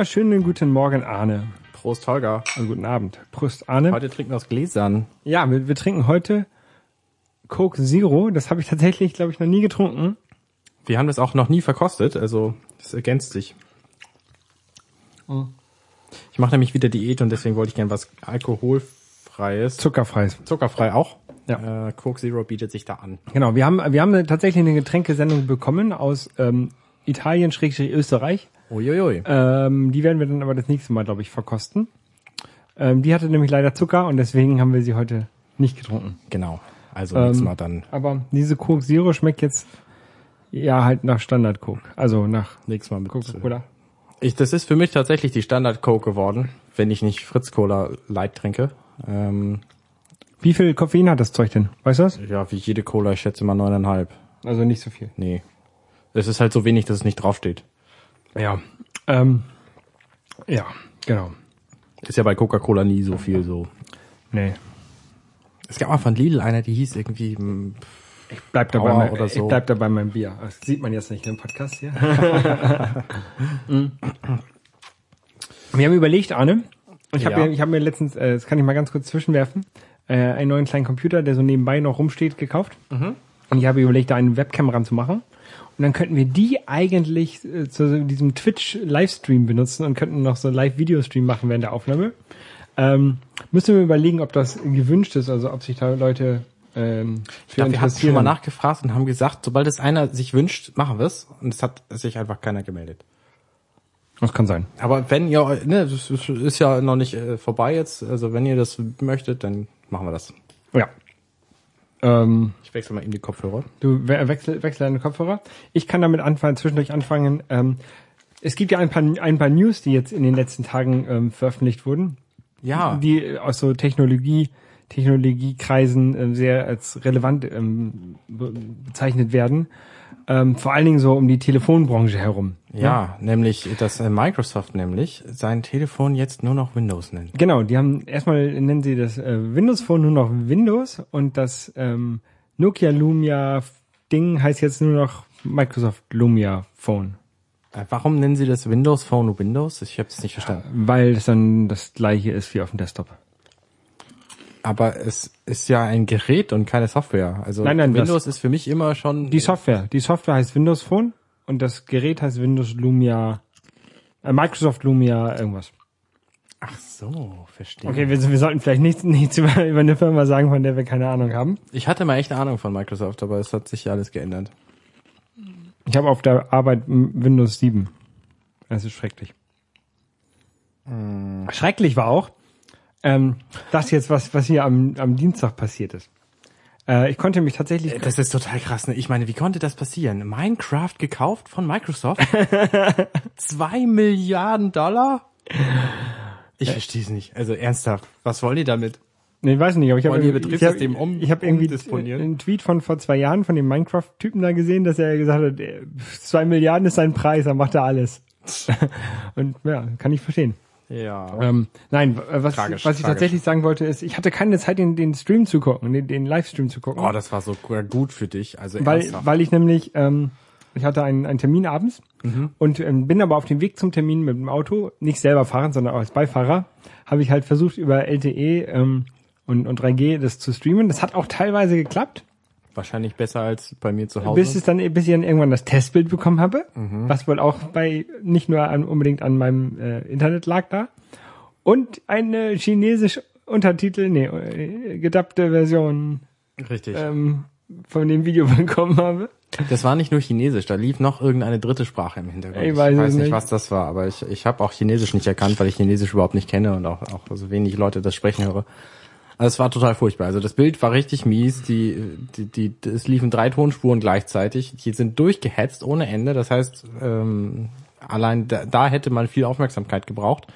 30 minutes left. Wunderschönen guten Morgen, Arne. Prost, Holger. Also guten Abend. Prost, Arne. Heute trinken wir aus Gläsern. Ja, wir, wir trinken heute Coke Zero. Das habe ich tatsächlich, glaube ich, noch nie getrunken. Wir haben das auch noch nie verkostet, also das ergänzt sich. Ich mache nämlich wieder Diät und deswegen wollte ich gern was alkoholfreies. Zuckerfreies. Zuckerfrei auch. Ja. Äh, Coke Zero bietet sich da an. Genau, wir haben, wir haben tatsächlich eine Getränkesendung bekommen aus ähm, Italien, Österreich. Uiuiui. Ähm, die werden wir dann aber das nächste Mal, glaube ich, verkosten. Ähm, die hatte nämlich leider Zucker und deswegen haben wir sie heute nicht getrunken. Genau. Also nächstes Ähm, Mal dann. Aber diese Coke Zero schmeckt jetzt ja halt nach Standard Coke. Also nach Nächstes Mal mit. Coca-Cola. Ich, das ist für mich tatsächlich die Standard Coke geworden, wenn ich nicht Fritz Cola Light trinke. Ähm, Wie viel Koffein hat das Zeug denn? Weißt du das? ja, wie jede Cola, ich schätze mal neuneinhalb. Also nicht so viel. Nee. Es ist halt so wenig, dass es nicht draufsteht. Ja. Ähm, ja, genau. Ist ja bei Coca-Cola nie so viel so. Nee. Es gab mal von Lidl einer, die hieß irgendwie, mm, Ich bleib dabei, mein, oder ich so. bleib dabei meinem Bier. Das sieht man jetzt nicht im Podcast hier. Wir haben überlegt, Arne, ich habe Ja. mir, ich hab mir letztens, äh, das kann ich mal ganz kurz zwischenwerfen, äh, einen neuen kleinen Computer, der so nebenbei noch rumsteht, gekauft. Mhm. Und ich habe überlegt, da eine Webcam ranzumachen. Und dann könnten wir die eigentlich äh, zu diesem Twitch-Livestream benutzen und könnten noch so einen Live-Videostream machen während der Aufnahme. Ähm, müssen wir überlegen, ob das gewünscht ist, also ob sich da Leute ähm, ich glaube, wir hatten schon mal nachgefragt und haben gesagt, sobald es einer sich wünscht, machen wir es. Und es hat sich einfach keiner gemeldet. Das kann sein. Aber wenn ihr, ne, das ist- ist ja noch nicht äh, vorbei jetzt. Also wenn ihr das möchtet, dann machen wir das. Ja. Ähm, Ich wechsle mal eben die Kopfhörer. du we- wechsel, wechsel deine Kopfhörer. Ich kann damit anfangen, zwischendurch anfangen. Ähm, es gibt ja ein paar, ein paar News, die jetzt in den letzten Tagen ähm, veröffentlicht wurden, Ja, die aus so Technologie, Technologiekreisen ähm, sehr als relevant ähm, be bezeichnet werden. Ähm, vor allen Dingen so um die Telefonbranche herum. ja, nämlich, dass äh, Microsoft nämlich sein Telefon jetzt nur noch Windows nennt. Genau, die haben erstmal nennen sie das äh, Windows Phone nur noch Windows und das ähm, Nokia Lumia Ding heißt jetzt nur noch Microsoft Lumia Phone. Äh, warum nennen sie das Windows Phone Windows? Ich habe es nicht verstanden. Weil es dann das gleiche ist wie auf dem Desktop. Aber es ist ja ein Gerät und keine Software. Also Nein, nein, Windows ist für mich immer schon Die Software, die Software heißt Windows Phone und das Gerät heißt Windows Lumia, äh, Microsoft Lumia irgendwas. Ach so, verstehe. Okay, wir, wir sollten vielleicht nichts, nichts über, über eine Firma sagen, von der wir keine Ahnung haben. Ich hatte mal echt eine Ahnung von Microsoft, aber es hat sich ja alles geändert. Ich habe auf der Arbeit Windows 7. Es ist schrecklich. Schrecklich war auch, ähm, das jetzt, was, was hier am, am Dienstag passiert ist. Äh, ich konnte mich tatsächlich, Das ist total krass. Ne? Ich meine, wie konnte das passieren? Minecraft gekauft von Microsoft? Zwei Milliarden Dollar? Ich verstehe es nicht. Also ernsthaft, was wollen die damit? nee, ich weiß nicht, aber ich habe ich hab, um- ich hab irgendwie einen Tweet von vor zwei Jahren von dem Minecraft-Typen da gesehen, dass er gesagt hat, äh, zwei Milliarden ist sein Preis, er macht er alles. Und ja, kann ich verstehen. Ja. Ähm, nein, w- was, Tragisch, was ich tragisch. tatsächlich sagen wollte, ist, ich hatte keine Zeit, den, den Stream zu gucken, den, den Livestream zu gucken. Oh, das war so gut für dich. Also weil, ernsthaft. weil ich nämlich, ähm, ich hatte einen, einen Termin abends Mhm. und ähm, bin aber auf dem Weg zum Termin mit dem Auto, nicht selber fahren, sondern auch als Beifahrer, habe ich halt versucht über LTE ähm, und, und 3G das zu streamen. Das hat auch teilweise geklappt, Wahrscheinlich besser als bei mir zu Hause. bis es dann, bis ich dann irgendwann das Testbild bekommen habe, Mhm. was wohl auch bei nicht nur an, unbedingt an meinem äh, Internet lag da und eine chinesisch Untertitel, nee, äh, gedappte Version Richtig. ähm, von dem Video bekommen habe. Das war nicht nur Chinesisch, da lief noch irgendeine dritte Sprache im Hintergrund. Ich weiß es nicht, nicht. was das war, aber ich, ich habe auch Chinesisch nicht erkannt, weil ich Chinesisch überhaupt nicht kenne und auch, auch so wenig Leute das sprechen höre. Also es war total furchtbar. Also das Bild war richtig mies. Die, die, die, es liefen drei Tonspuren gleichzeitig. Die sind durchgehetzt ohne Ende. Das heißt, ähm, allein da, da hätte man viel Aufmerksamkeit gebraucht.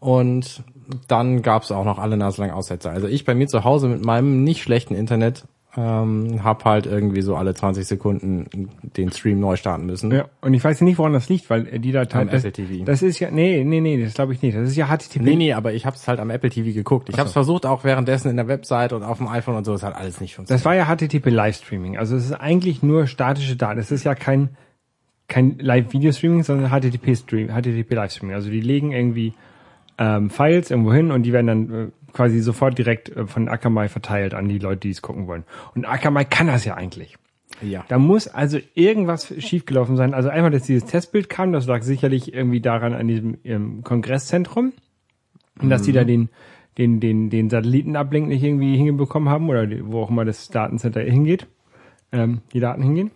Und dann gab es auch noch alle naselang Aussetzer. Also ich bei mir zu Hause mit meinem nicht schlechten Internet ähm, hab halt irgendwie so alle 20 Sekunden den Stream neu starten müssen. Ja, und ich weiß nicht, woran das liegt, weil äh, die Datei, Am das, Apple TV. das ist ja, nee, nee, nee, das glaube ich nicht. Das ist ja HTTP. Nee, nee, aber ich habe es halt am Apple TV geguckt. Ich habe es versucht auch währenddessen in der Website und auf dem iPhone und so. Es hat alles nicht funktioniert. Das war ja HTTP Livestreaming. Also es ist eigentlich nur statische Daten. Es ist ja kein kein Live-Video-Streaming, sondern HTTP-Stream, HTTP-Live-Streaming. Also die legen irgendwie ähm, Files irgendwo hin und die werden dann äh, quasi sofort direkt äh, von Akamai verteilt an die Leute, die es gucken wollen. Und Akamai kann das ja eigentlich. Ja. Da muss also irgendwas schiefgelaufen sein. Also einmal, dass dieses Testbild kam, das lag sicherlich irgendwie daran an diesem ähm, Kongresszentrum. Und dass die da den, den, den, den Satellitenablink nicht irgendwie hingebekommen haben oder wo auch immer das Datencenter hingeht, ähm, die Daten hingehen.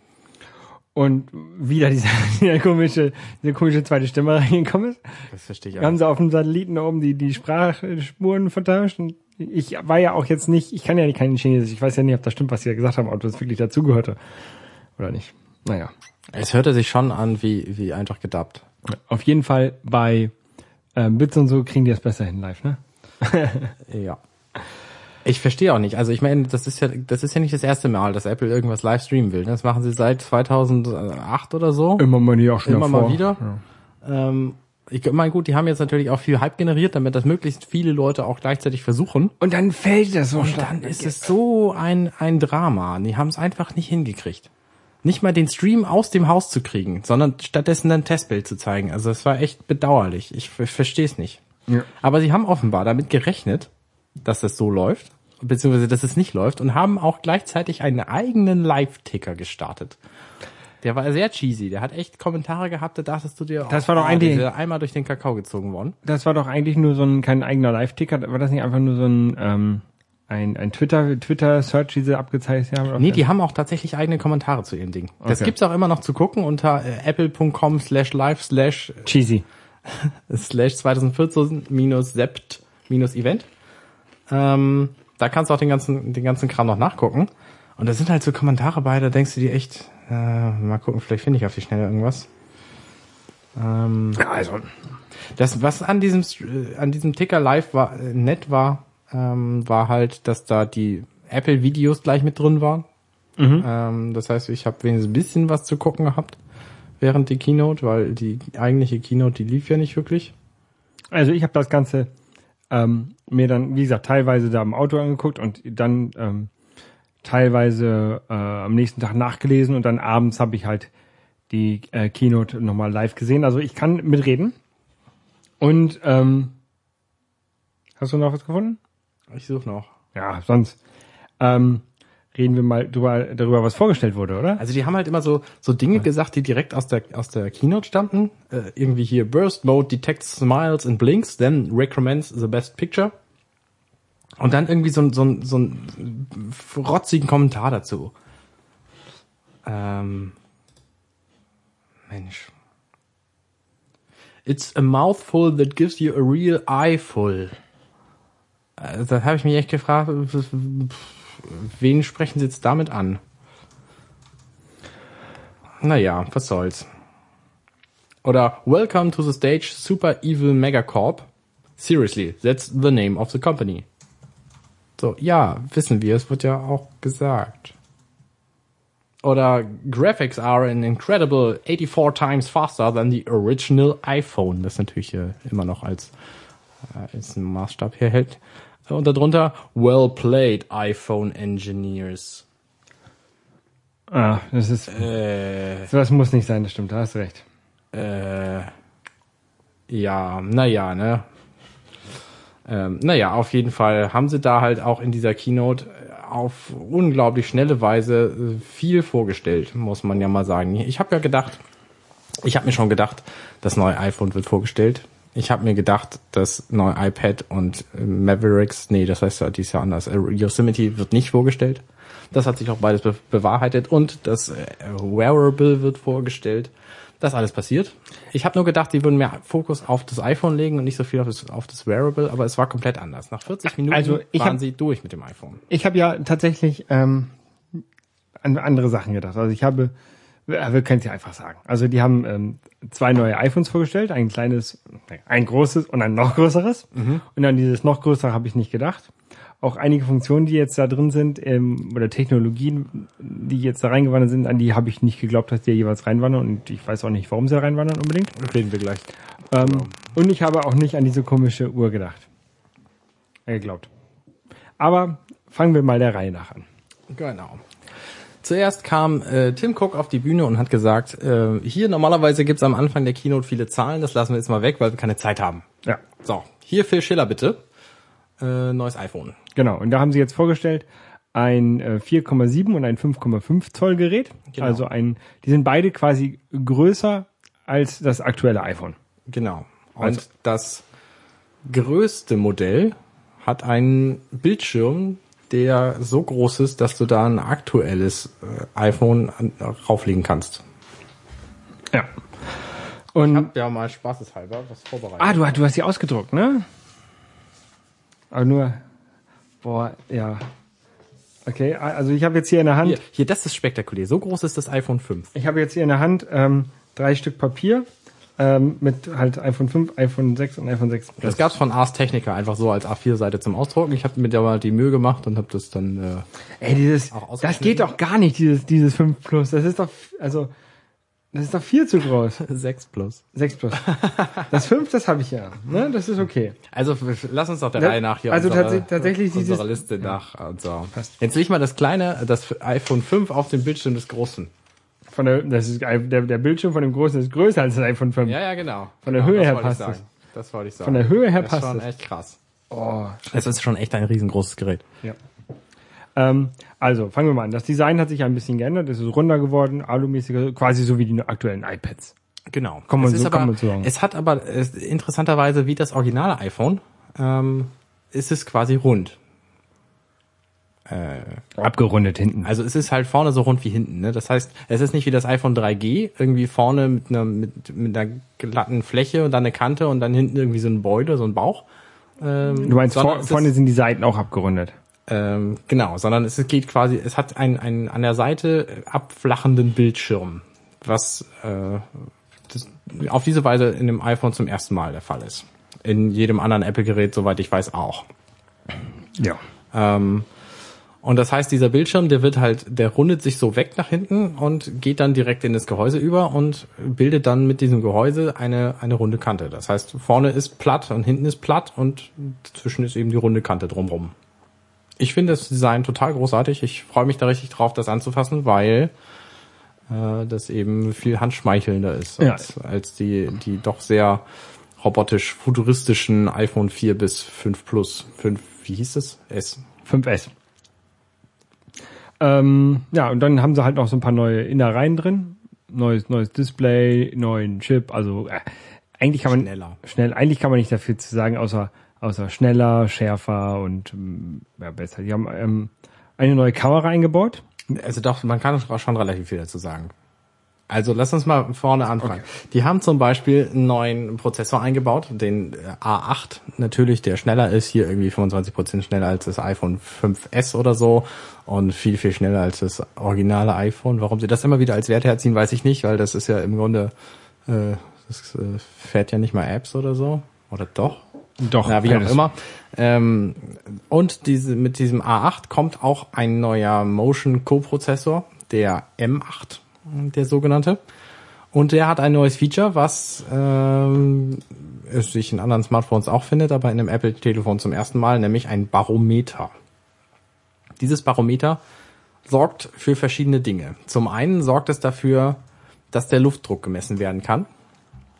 Und wieder diese, diese komische, diese komische zweite Stimme reingekommen ist. Das verstehe ich Wir haben auch. sie auf dem Satelliten da oben die, die Sprachspuren vertauscht. Und ich war ja auch jetzt nicht, ich kann ja nicht kein Chinesisch. Ich weiß ja nicht, ob das stimmt, was sie da gesagt haben, ob das wirklich dazugehörte. Oder nicht. Naja. Es hörte sich schon an wie, wie einfach gedubbt. Auf jeden Fall bei ähm, Bits und so kriegen die das besser hin live, ne? Ja. Ich verstehe auch nicht. Also ich meine, das ist ja, das ist ja nicht das erste Mal, dass Apple irgendwas live streamen will. Das machen sie seit 2008 oder so. Immer mal die auch schon Immer davor. mal wieder. Ähm, ich meine, gut, die haben jetzt natürlich auch viel Hype generiert, damit das möglichst viele Leute auch gleichzeitig versuchen. Und dann fällt das so Und dann ist es so ein, ein Drama. Die haben es einfach nicht hingekriegt. Nicht mal den Stream aus dem Haus zu kriegen, sondern stattdessen ein Testbild zu zeigen. Also es war echt bedauerlich. Ich, ver- verstehe es nicht. Ja. Aber sie haben offenbar damit gerechnet, dass es so läuft, beziehungsweise dass es nicht läuft und haben auch gleichzeitig einen eigenen Live-Ticker gestartet. Der war sehr cheesy. Der hat echt Kommentare gehabt, da dachtest du dir, Das war doch ah, eigentlich- einmal durch den Kakao gezogen worden. Das war doch eigentlich nur so ein, kein eigener Live-Ticker. War das nicht einfach nur so ein, ähm, ein, ein Twitter, Twitter-Search, die sie abgezeichnet haben? Nee, die haben auch tatsächlich eigene Kommentare zu ihrem Ding. Das Okay. gibt's auch immer noch zu gucken unter äh, apple.com slash live slash Cheesy. slash 2014 minus sept minus event. Ähm, da kannst du auch den ganzen, den ganzen Kram noch nachgucken. Und da sind halt so Kommentare bei, da denkst du dir echt, äh, mal gucken, vielleicht finde ich auf die Schnelle irgendwas. Ähm, Also, das, was an diesem, äh, an diesem Ticker live war, äh, nett war, ähm, war halt, dass da die Apple-Videos gleich mit drin waren. Ähm, das heißt, ich habe wenigstens ein bisschen was zu gucken gehabt während die Keynote, weil die eigentliche Keynote, die lief ja nicht wirklich. also ich habe das Ganze ähm, mir dann, wie gesagt, teilweise da im Auto angeguckt und dann ähm, teilweise äh, am nächsten Tag nachgelesen und dann abends habe ich halt die äh, Keynote nochmal live gesehen. Also ich kann mitreden. Und ähm, hast du noch was gefunden? Ich suche noch. Ja, sonst ähm, reden wir mal drüber, darüber, was vorgestellt wurde, oder? Also die haben halt immer so so Dinge gesagt, die direkt aus der aus der Keynote stammten. Äh, irgendwie hier Burst Mode detects smiles and blinks, then recommends the best picture. Und dann irgendwie so ein so ein so ein rotzigen Kommentar dazu. Ähm, Mensch. It's a mouthful that gives you a real eyeful. Also, da habe ich mich echt gefragt, wen sprechen sie jetzt damit an? Naja, was soll's. Oder Welcome to the stage Super Evil Megacorp. Seriously, that's the name of the company. So, ja, wissen wir, es wird ja auch gesagt. Oder Graphics are an incredible 84 times faster than the original iPhone. Das natürlich äh, immer noch als, äh, als Maßstab herhält. Und darunter, well played, iPhone Engineers. Ah, das ist, Äh, das muss nicht sein, das stimmt, da hast du recht. Äh, ja, naja, ne? Ähm, naja, auf jeden Fall haben sie da halt auch in dieser Keynote äh, auf unglaublich schnelle Weise äh, viel vorgestellt, muss man ja mal sagen. Ich habe ja gedacht, ich habe mir schon gedacht, das neue iPhone wird vorgestellt. Ich habe mir gedacht, das neue iPad und äh, Mavericks, nee, das heißt ja dieses Jahr anders, äh, Yosemite wird nicht vorgestellt. Das hat sich auch beides be bewahrheitet und das äh, Wearable wird vorgestellt. Das alles passiert. Ich habe nur gedacht, die würden mehr Fokus auf das iPhone legen und nicht so viel auf das, auf das Wearable, aber es war komplett anders. Nach 40 Minuten Also, ich waren hab- sie durch mit dem iPhone. Ich habe ja tatsächlich ähm, an andere Sachen gedacht. Also ich habe, wir können es ja einfach sagen. Also die haben ähm, zwei neue iPhones vorgestellt, ein kleines, ein großes und ein noch größeres. Und an dieses noch größere habe ich nicht gedacht. Auch einige Funktionen, die jetzt da drin sind, ähm, oder Technologien, die jetzt da reingewandert sind, an die habe ich nicht geglaubt, dass die jeweils reinwandern. Und ich weiß auch nicht, warum sie da reinwandern unbedingt. Reden wir gleich. Ähm, und ich habe auch nicht an diese komische Uhr gedacht. Äh, geglaubt. Aber fangen wir mal der Reihe nach an. Genau. Zuerst kam äh, Tim Cook auf die Bühne und hat gesagt, äh, hier normalerweise gibt's am Anfang der Keynote viele Zahlen, das lassen wir jetzt mal weg, weil wir keine Zeit haben. Ja. So, hier Phil Schiller bitte. Äh, neues iPhone. Genau. Und da haben sie jetzt vorgestellt ein äh, 4,7 und ein 5,5 Zoll Gerät. Genau. Also ein, die sind beide quasi größer als das aktuelle iPhone. Genau. Und Also- das größte Modell hat einen Bildschirm, der so groß ist, dass du da ein aktuelles äh, iPhone an- rauflegen kannst. Ja. Und Ja, mal spaßeshalber was vorbereitet. ah, du, du hast die ausgedruckt, ne? Aber nur, boah, ja. Okay, also ich habe jetzt hier in der Hand, Hier, hier, das ist spektakulär. So groß ist das iPhone 5. ich habe jetzt hier in der Hand ähm, drei Stück Papier ähm, mit halt iPhone 5, iPhone 6 und iPhone 6 Plus. Das gab's von Ars Technica einfach so als A4-Seite zum Ausdrucken. Ich habe mir da mal die Mühe gemacht und habe das dann. Äh, Ey, dieses, das geht doch gar nicht, dieses, dieses 5 Plus. Das ist doch, also, das ist doch viel zu groß. 6 plus. 6 Plus. Das 5, das habe ich ja. Ne? Das ist okay. Also lass uns doch der Ja, Reihe nach hier also unsere, tats- tatsächlich dieses- unsere Liste nach. Und so. Passt. Jetzt ich mal das kleine, das iPhone 5 auf dem Bildschirm des großen. Von der, das ist, der, der Bildschirm von dem Großen ist größer als das iPhone 5. Ja, ja, genau. Von der genau, Höhe das her passt es. Das wollte ich sagen. Von der Höhe her das passt ist schon es. echt krass. Oh, Es ist schon echt ein riesengroßes Gerät. ja. Ähm, also, fangen wir mal an. Das Design hat sich ein bisschen geändert. Es ist runder geworden, alumäßiger, quasi so wie die aktuellen iPads. Genau. Kann man es, ist so- aber, kann man so sagen. es hat aber es, interessanterweise wie das originale iPhone ähm, ist es quasi rund. Abgerundet hinten. Also es ist halt vorne so rund wie hinten. Ne? Das heißt, es ist nicht wie das iPhone 3G, irgendwie vorne mit einer, mit, mit einer glatten Fläche und dann eine Kante und dann hinten irgendwie so ein Beute, so ein Bauch. Ähm, du meinst, vor, vorne sind die Seiten auch abgerundet. ähm, genau, sondern es geht quasi, es hat einen, einen an der Seite abflachenden Bildschirm, was äh, das auf diese Weise in dem iPhone zum ersten Mal der Fall ist. In jedem anderen Apple-Gerät, soweit ich weiß, auch. Ja. Ähm, und das heißt, dieser Bildschirm, der wird halt, der rundet sich so weg nach hinten und geht dann direkt in das Gehäuse über und bildet dann mit diesem Gehäuse eine, eine runde Kante. Das heißt, vorne ist platt und hinten ist platt und dazwischen ist eben die runde Kante drumrum. Ich finde das Design total großartig. Ich freue mich da richtig drauf, das anzufassen, weil äh, das eben viel handschmeichelnder ist Ja. als, als die, die doch sehr robotisch futuristischen iPhone 4 bis 5 Plus. 5, wie hieß es? S. 5S. Ähm, ja, und dann haben sie halt noch so ein paar neue Innereien drin. Neues, neues Display, neuen Chip, also äh, eigentlich kann man Schneller. schnell, eigentlich kann man nicht dafür zu sagen, außer außer schneller, schärfer und ähm, ja, besser. Die haben ähm, eine neue Kamera eingebaut. Also doch, man kann schon relativ viel dazu sagen. Also lass uns mal vorne anfangen. Die haben zum Beispiel einen neuen Prozessor eingebaut, den äh, A8 natürlich, der schneller ist, hier irgendwie 25% schneller als das iPhone 5S oder so und viel, viel schneller als das originale iPhone. Warum sie das immer wieder als Wert herziehen, weiß ich nicht, weil das ist ja im Grunde, äh, das äh, fährt ja nicht mal Apps oder so. Oder doch? Doch, Ja, wie auch immer. Ähm, und diese, mit diesem A8 kommt auch ein neuer Motion Co-Prozessor, der M8, der sogenannte. Und der hat ein neues Feature, was ähm, es sich in anderen Smartphones auch findet, aber in einem Apple-Telefon zum ersten Mal, nämlich ein Barometer. Dieses Barometer sorgt für verschiedene Dinge. Zum einen sorgt es dafür, dass der Luftdruck gemessen werden kann.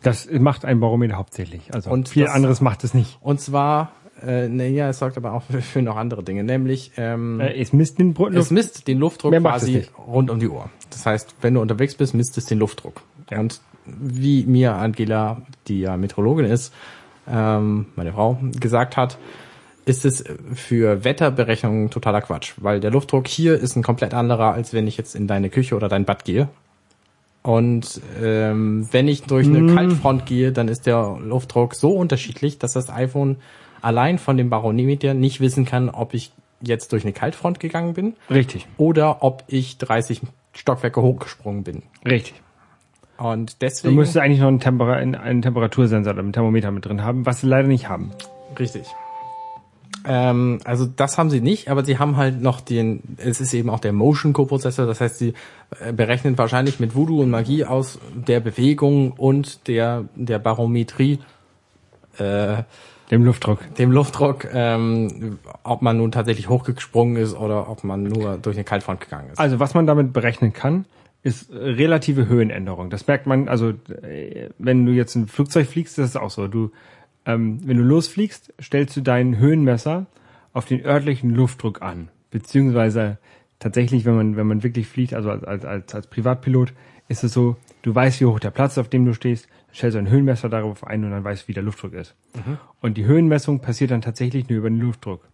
Das macht ein Barometer hauptsächlich. Also Und viel das- anderes macht es nicht. Und zwar, äh, naja, es sorgt aber auch für, für noch andere Dinge, nämlich ähm, Äh, es misst den Br- es misst den Luftdruck quasi rund um die Uhr. Das heißt, wenn du unterwegs bist, misst es den Luftdruck. Ja. Und wie mir Angela, die ja Meteorologin ist, ähm, meine Frau, gesagt hat, ist es für Wetterberechnungen totaler Quatsch, weil der Luftdruck hier ist ein komplett anderer, als wenn ich jetzt in deine Küche oder dein Bad gehe. Und ähm, wenn ich durch eine Kaltfront gehe, dann ist der Luftdruck so unterschiedlich, dass das iPhone allein von dem Barometer nicht wissen kann, ob ich jetzt durch eine Kaltfront gegangen bin Richtig, oder ob ich 30 Stockwerke hochgesprungen bin. richtig. Und Du deswegen müsstest eigentlich noch einen, Temper einen Temperatursensor oder einen Thermometer mit drin haben, was sie leider nicht haben. richtig. Ähm, also das haben sie nicht, aber sie haben halt noch den, es ist eben auch der Motion Co-Prozessor, das heißt, sie äh, berechnen wahrscheinlich mit Voodoo und Magie aus der Bewegung und der, der Barometrie äh, Dem Luftdruck. dem Luftdruck, ähm, ob man nun tatsächlich hochgesprungen ist oder ob man nur durch eine Kaltfront gegangen ist. Also was man damit berechnen kann, ist äh, relative Höhenänderung. Das merkt man, also äh, wenn du jetzt ein Flugzeug fliegst, das ist auch so. Du, ähm, wenn du losfliegst, stellst du deinen Höhenmesser auf den örtlichen Luftdruck an. Beziehungsweise tatsächlich, wenn man, wenn man wirklich fliegt, also als, als, als, als Privatpilot, ist es so, du weißt, wie hoch der Platz, auf dem du stehst, stellst du ein Höhenmesser darauf ein und dann weißt, wie der Luftdruck ist. Und die Höhenmessung passiert dann tatsächlich nur über den Luftdruck.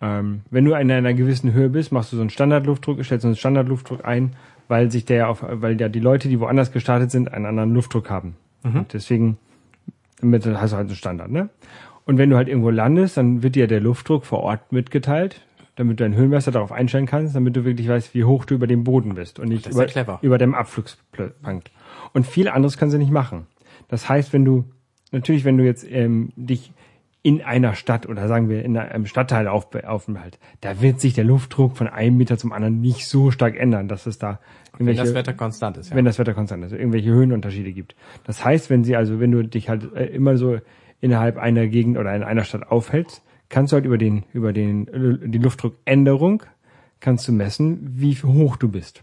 Ähm, wenn du in einer gewissen Höhe bist, machst du so einen Standardluftdruck, stellst so einen Standardluftdruck ein, weil sich der auf, weil ja die Leute, die woanders gestartet sind, einen anderen Luftdruck haben. Und deswegen damit hast du halt einen Standard, ne? Und wenn du halt irgendwo landest, dann wird dir der Luftdruck vor Ort mitgeteilt, damit du deinen Höhenmesser darauf einstellen kannst, damit du wirklich weißt, wie hoch du über dem Boden bist und nicht ja über, clever. über dem Abflugspunkt. Und viel anderes kannst du nicht machen. Das heißt, wenn du, natürlich, wenn du jetzt ähm, dich in einer Stadt oder sagen wir in einem Stadtteil auf, aufhalt, da wird sich der Luftdruck von einem Meter zum anderen nicht so stark ändern, dass es da wenn irgendwelche, das Wetter konstant ist, ja. wenn das Wetter konstant ist, irgendwelche Höhenunterschiede gibt. Das heißt, wenn sie also, wenn du dich halt äh, immer so innerhalb einer Gegend oder in einer Stadt aufhältst, kannst du halt über den über den die Luftdruckänderung kannst du messen, wie hoch du bist.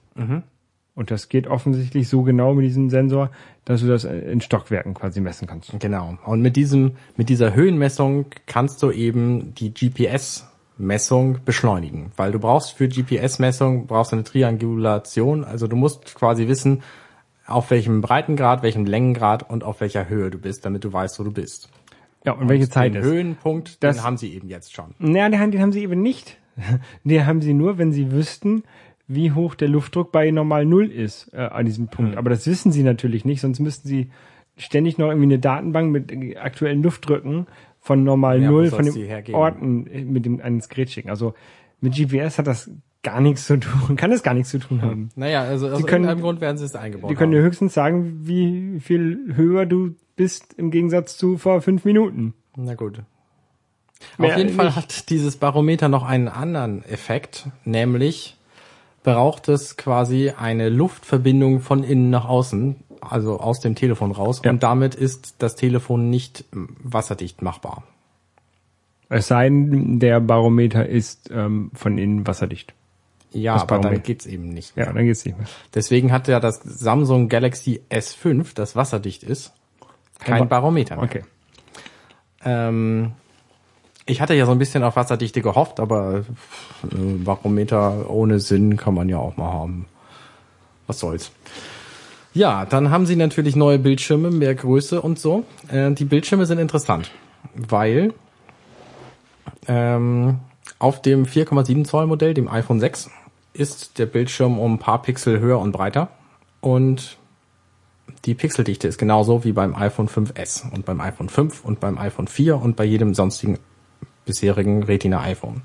Und das geht offensichtlich so genau mit diesem Sensor, dass du das in Stockwerken quasi messen kannst. Genau. Und mit diesem, mit dieser Höhenmessung kannst du eben die GPS-Messung beschleunigen, weil du brauchst für GPS-Messung brauchst du eine Triangulation. Also du musst quasi wissen, auf welchem Breitengrad, welchem Längengrad und auf welcher Höhe du bist, damit du weißt, wo du bist. Ja, und welche Zeit Den ist? Höhenpunkt, Das- den haben sie eben jetzt schon. Naja, den, den haben sie eben nicht. Den haben sie nur, wenn sie wüssten, wie hoch der Luftdruck bei normal Null ist äh, an diesem Punkt. Aber das wissen sie natürlich nicht, sonst müssten sie ständig noch irgendwie eine Datenbank mit aktuellen Luftdrücken von normal Ja, Null von den? Orten äh, mit dem ans Gerät schicken. Also mit GPS hat das gar nichts zu tun, kann es gar nichts zu tun haben. Naja, also aus können- irgendeinem Grund werden sie es eingebaut Die können dir höchstens sagen, wie viel höher du bist im Gegensatz zu vor fünf Minuten. Na gut. Mehr Auf jeden Fall hat dieses Barometer noch einen anderen Effekt, nämlich braucht es quasi eine Luftverbindung von innen nach außen, also aus dem Telefon raus, Ja. und damit ist das Telefon nicht ähm, wasserdicht machbar. Es sei denn, der Barometer ist ähm, von innen wasserdicht. Ja, Das aber dann Barometer. geht's eben nicht. Ja, dann geht's nicht mehr. Deswegen hat ja das Samsung Galaxy S5, das wasserdicht ist, kein Ba- Barometer mehr. Okay. Ähm, ich hatte ja so ein bisschen auf Wasserdichte gehofft, aber äh, Barometer ohne Sinn kann man ja auch mal haben. Was soll's. Ja, dann haben sie natürlich neue Bildschirme, mehr Größe und so. Äh, die Bildschirme sind interessant, weil ähm, auf dem 4,7 Zoll Modell, dem iPhone 6, ist der Bildschirm um ein paar Pixel höher und breiter und die Pixeldichte ist genauso wie beim iPhone 5S und beim iPhone 5 und beim iPhone 4 und bei jedem sonstigen bisherigen Retina iPhone.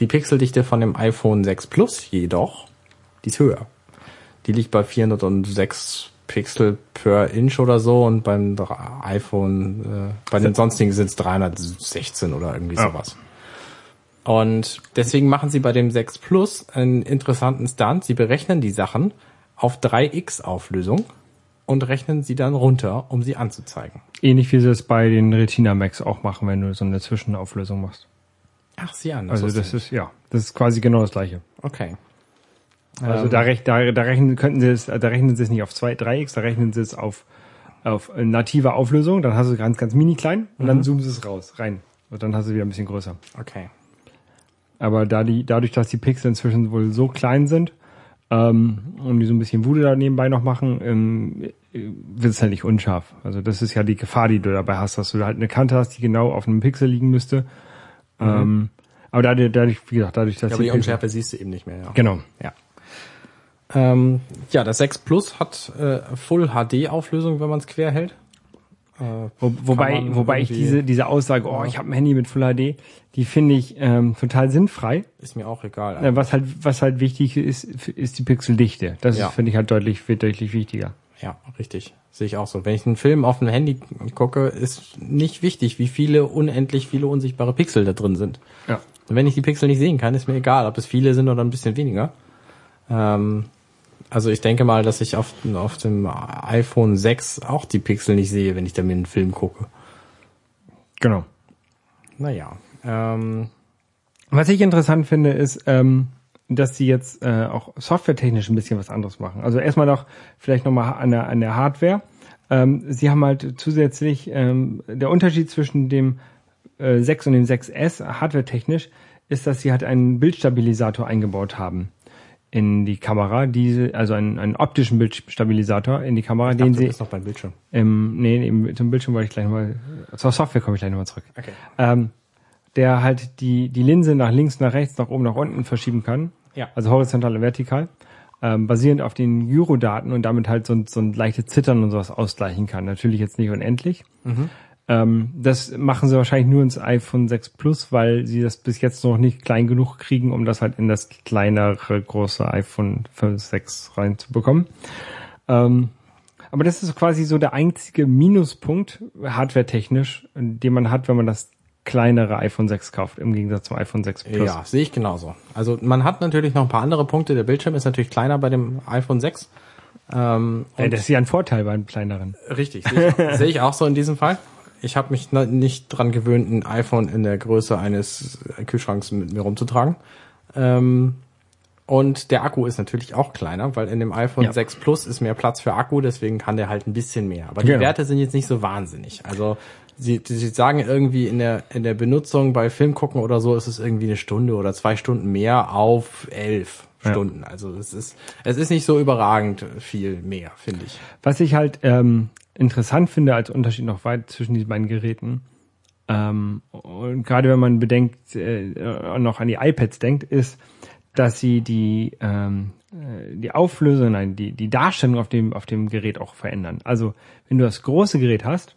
Die Pixeldichte von dem iPhone 6 Plus jedoch, die ist höher. Die liegt bei 406 Pixel per Inch oder so und beim iPhone, äh, bei den sonstigen sind es 316 oder irgendwie Ja. sowas. Und deswegen machen sie bei dem 6 Plus einen interessanten Stunt. Sie berechnen die Sachen auf 3x Auflösung und rechnen sie dann runter, um sie anzuzeigen. Ähnlich wie sie es bei den Retina Max auch machen, wenn du so eine Zwischenauflösung machst. Ach, sie an. Also das ist, ja, das ist quasi genau das gleiche. okay. Also Ähm. da, rech, da, da rechnen könnten sie es, da rechnen sie es nicht auf 2, 3x, da rechnen sie es auf, auf native Auflösung, dann hast du ganz, ganz mini klein und Mhm. dann zoomen sie es raus, rein. Und dann hast du wieder ein bisschen größer. Okay. Aber da die, dadurch, dass die Pixel inzwischen wohl so klein sind, ähm, und die so ein bisschen Bude da nebenbei noch machen, ähm, äh, wird es halt nicht unscharf. Also das ist ja die Gefahr, die du dabei hast, dass du halt eine Kante hast, die genau auf einem Pixel liegen müsste. Ähm, aber dadurch, dadurch, wie gesagt, dadurch, dass Aber die Pixel- Unschärfe siehst du eben nicht mehr, ja. Genau. Ja. Ähm, ja, das 6 Plus hat äh, Full HD Auflösung, wenn man es quer hält. Äh, Wo, wobei, wobei ich diese, diese Aussage, oh, ich habe ein Handy mit Full HD, die finde ich ähm, total sinnfrei. ist mir auch egal. Äh, was halt, was halt wichtig ist, ist die Pixeldichte. Das Ja. finde ich halt deutlich, wird deutlich wichtiger. Ja, richtig. Sehe ich auch so. Wenn ich einen Film auf dem Handy gucke, ist nicht wichtig, wie viele unendlich viele unsichtbare Pixel da drin sind. Ja. Und wenn ich die Pixel nicht sehen kann, ist mir egal, ob es viele sind oder ein bisschen weniger. Ähm, also ich denke mal, dass ich auf, auf dem iPhone 6 auch die Pixel nicht sehe, wenn ich da mir einen Film gucke. Genau. Naja. Ähm, Was ich interessant finde, ist, ähm, dass sie jetzt äh, auch softwaretechnisch ein bisschen was anderes machen. Also erstmal noch vielleicht nochmal an der, an der Hardware. Ähm, sie haben halt zusätzlich ähm, der Unterschied zwischen dem äh, 6 und dem 6S hardwaretechnisch ist, dass sie halt einen Bildstabilisator eingebaut haben in die Kamera, diese, also einen, einen optischen Bildstabilisator in die Kamera, den du sie bist noch beim Bildschirm. im, nee, im, zum Bildschirm wollte ich gleich nochmal, zur Software komme ich gleich nochmal zurück. Okay. Ähm, der halt die, die Linse nach links, nach rechts, nach oben, nach unten verschieben kann. Ja. Also horizontal und vertikal. Ähm, basierend auf den Gyrodaten und damit halt so, ein- so ein leichtes Zittern und sowas ausgleichen kann. Natürlich jetzt nicht unendlich. Ähm, das machen sie wahrscheinlich nur ins iPhone 6 Plus, weil sie das bis jetzt noch nicht klein genug kriegen, um das halt in das kleinere, große iPhone 5, 6 reinzubekommen. Ähm, aber das ist quasi so der einzige Minuspunkt, hardware-technisch, den man hat, wenn man das kleinere iPhone 6 kauft, im Gegensatz zum iPhone 6 Plus. Ja, sehe ich genauso. Also man hat natürlich noch ein paar andere Punkte. Der Bildschirm ist natürlich kleiner bei dem iPhone 6. Ähm, das ist ja ein Vorteil beim kleineren. Richtig, sehe ich, sehe ich auch so in diesem Fall. Ich habe mich nicht dran gewöhnt, ein iPhone in der Größe eines Kühlschranks mit mir rumzutragen. Ähm, und der Akku ist natürlich auch kleiner, weil in dem iPhone Ja. 6 Plus ist mehr Platz für Akku, deswegen kann der halt ein bisschen mehr. Aber die Genau. Werte sind jetzt nicht so wahnsinnig. Also sie, sie sagen irgendwie in der, in der Benutzung bei Film gucken oder so ist es irgendwie eine Stunde oder zwei Stunden mehr auf elf Ja. Stunden. Also es ist, es ist nicht so überragend viel mehr, finde ich. Was ich halt ähm, interessant finde als Unterschied noch weit zwischen diesen beiden Geräten, ähm, und gerade wenn man bedenkt, äh, noch an die iPads denkt, ist, dass sie die ähm, äh, die Auflösung, nein, die die Darstellung auf dem auf dem Gerät auch verändern. Also wenn du das große Gerät hast,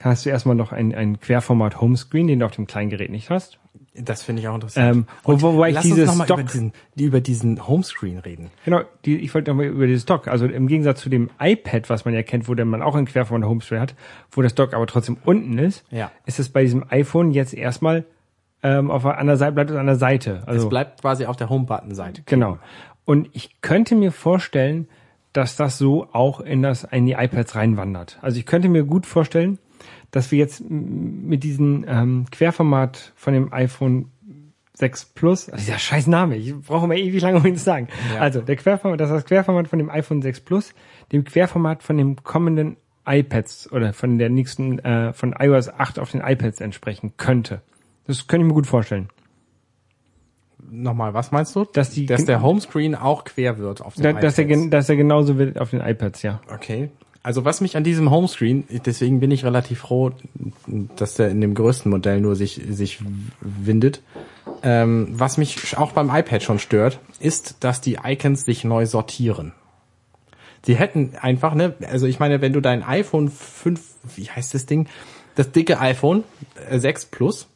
hast du erstmal noch ein, ein Querformat Homescreen, den du auf dem kleinen Gerät nicht hast. Das finde ich auch interessant. Ähm, wo, wobei ich Lass dieses uns noch mal über Stock diesen, die, über diesen Homescreen reden. Genau, die, ich wollte nochmal über dieses Dock. Also im Gegensatz zu dem iPad, was man ja kennt, wo dann man auch ein Querformat Homescreen hat, wo das Dock aber trotzdem unten ist, Ja. ist es bei diesem iPhone jetzt erstmal ähm, auf an der Seite, bleibt es an der Seite. Also Es bleibt quasi auf der Home-Button-Seite. genau. Und ich könnte mir vorstellen, dass das so auch in das in die iPads reinwandert. Also ich könnte mir gut vorstellen, dass wir jetzt mit diesem ähm, Querformat von dem iPhone 6 Plus, also dieser scheiß Name, ich brauche mal ewig lange, um ihn zu sagen. Ja. Also der Querformat, das ist das Querformat von dem iPhone 6 Plus, dem Querformat von dem kommenden iPads oder von der nächsten, äh, von iOS 8 auf den iPads entsprechen könnte. Das könnte ich mir gut vorstellen. Nochmal, was meinst du? Dass die- dass der Homescreen auch quer wird auf dem Da, dass, er, iPads. dass er genauso wird auf den iPads, ja. Okay. Also was mich an diesem Homescreen, deswegen bin ich relativ froh, dass der in dem größten Modell nur sich, sich windet. Ähm, was mich auch beim iPad schon stört, ist, dass die Icons sich neu sortieren. Sie hätten einfach, ne, also ich meine, wenn du dein iPhone 5, wie heißt das Ding? Das dicke iPhone äh, 6 Plus,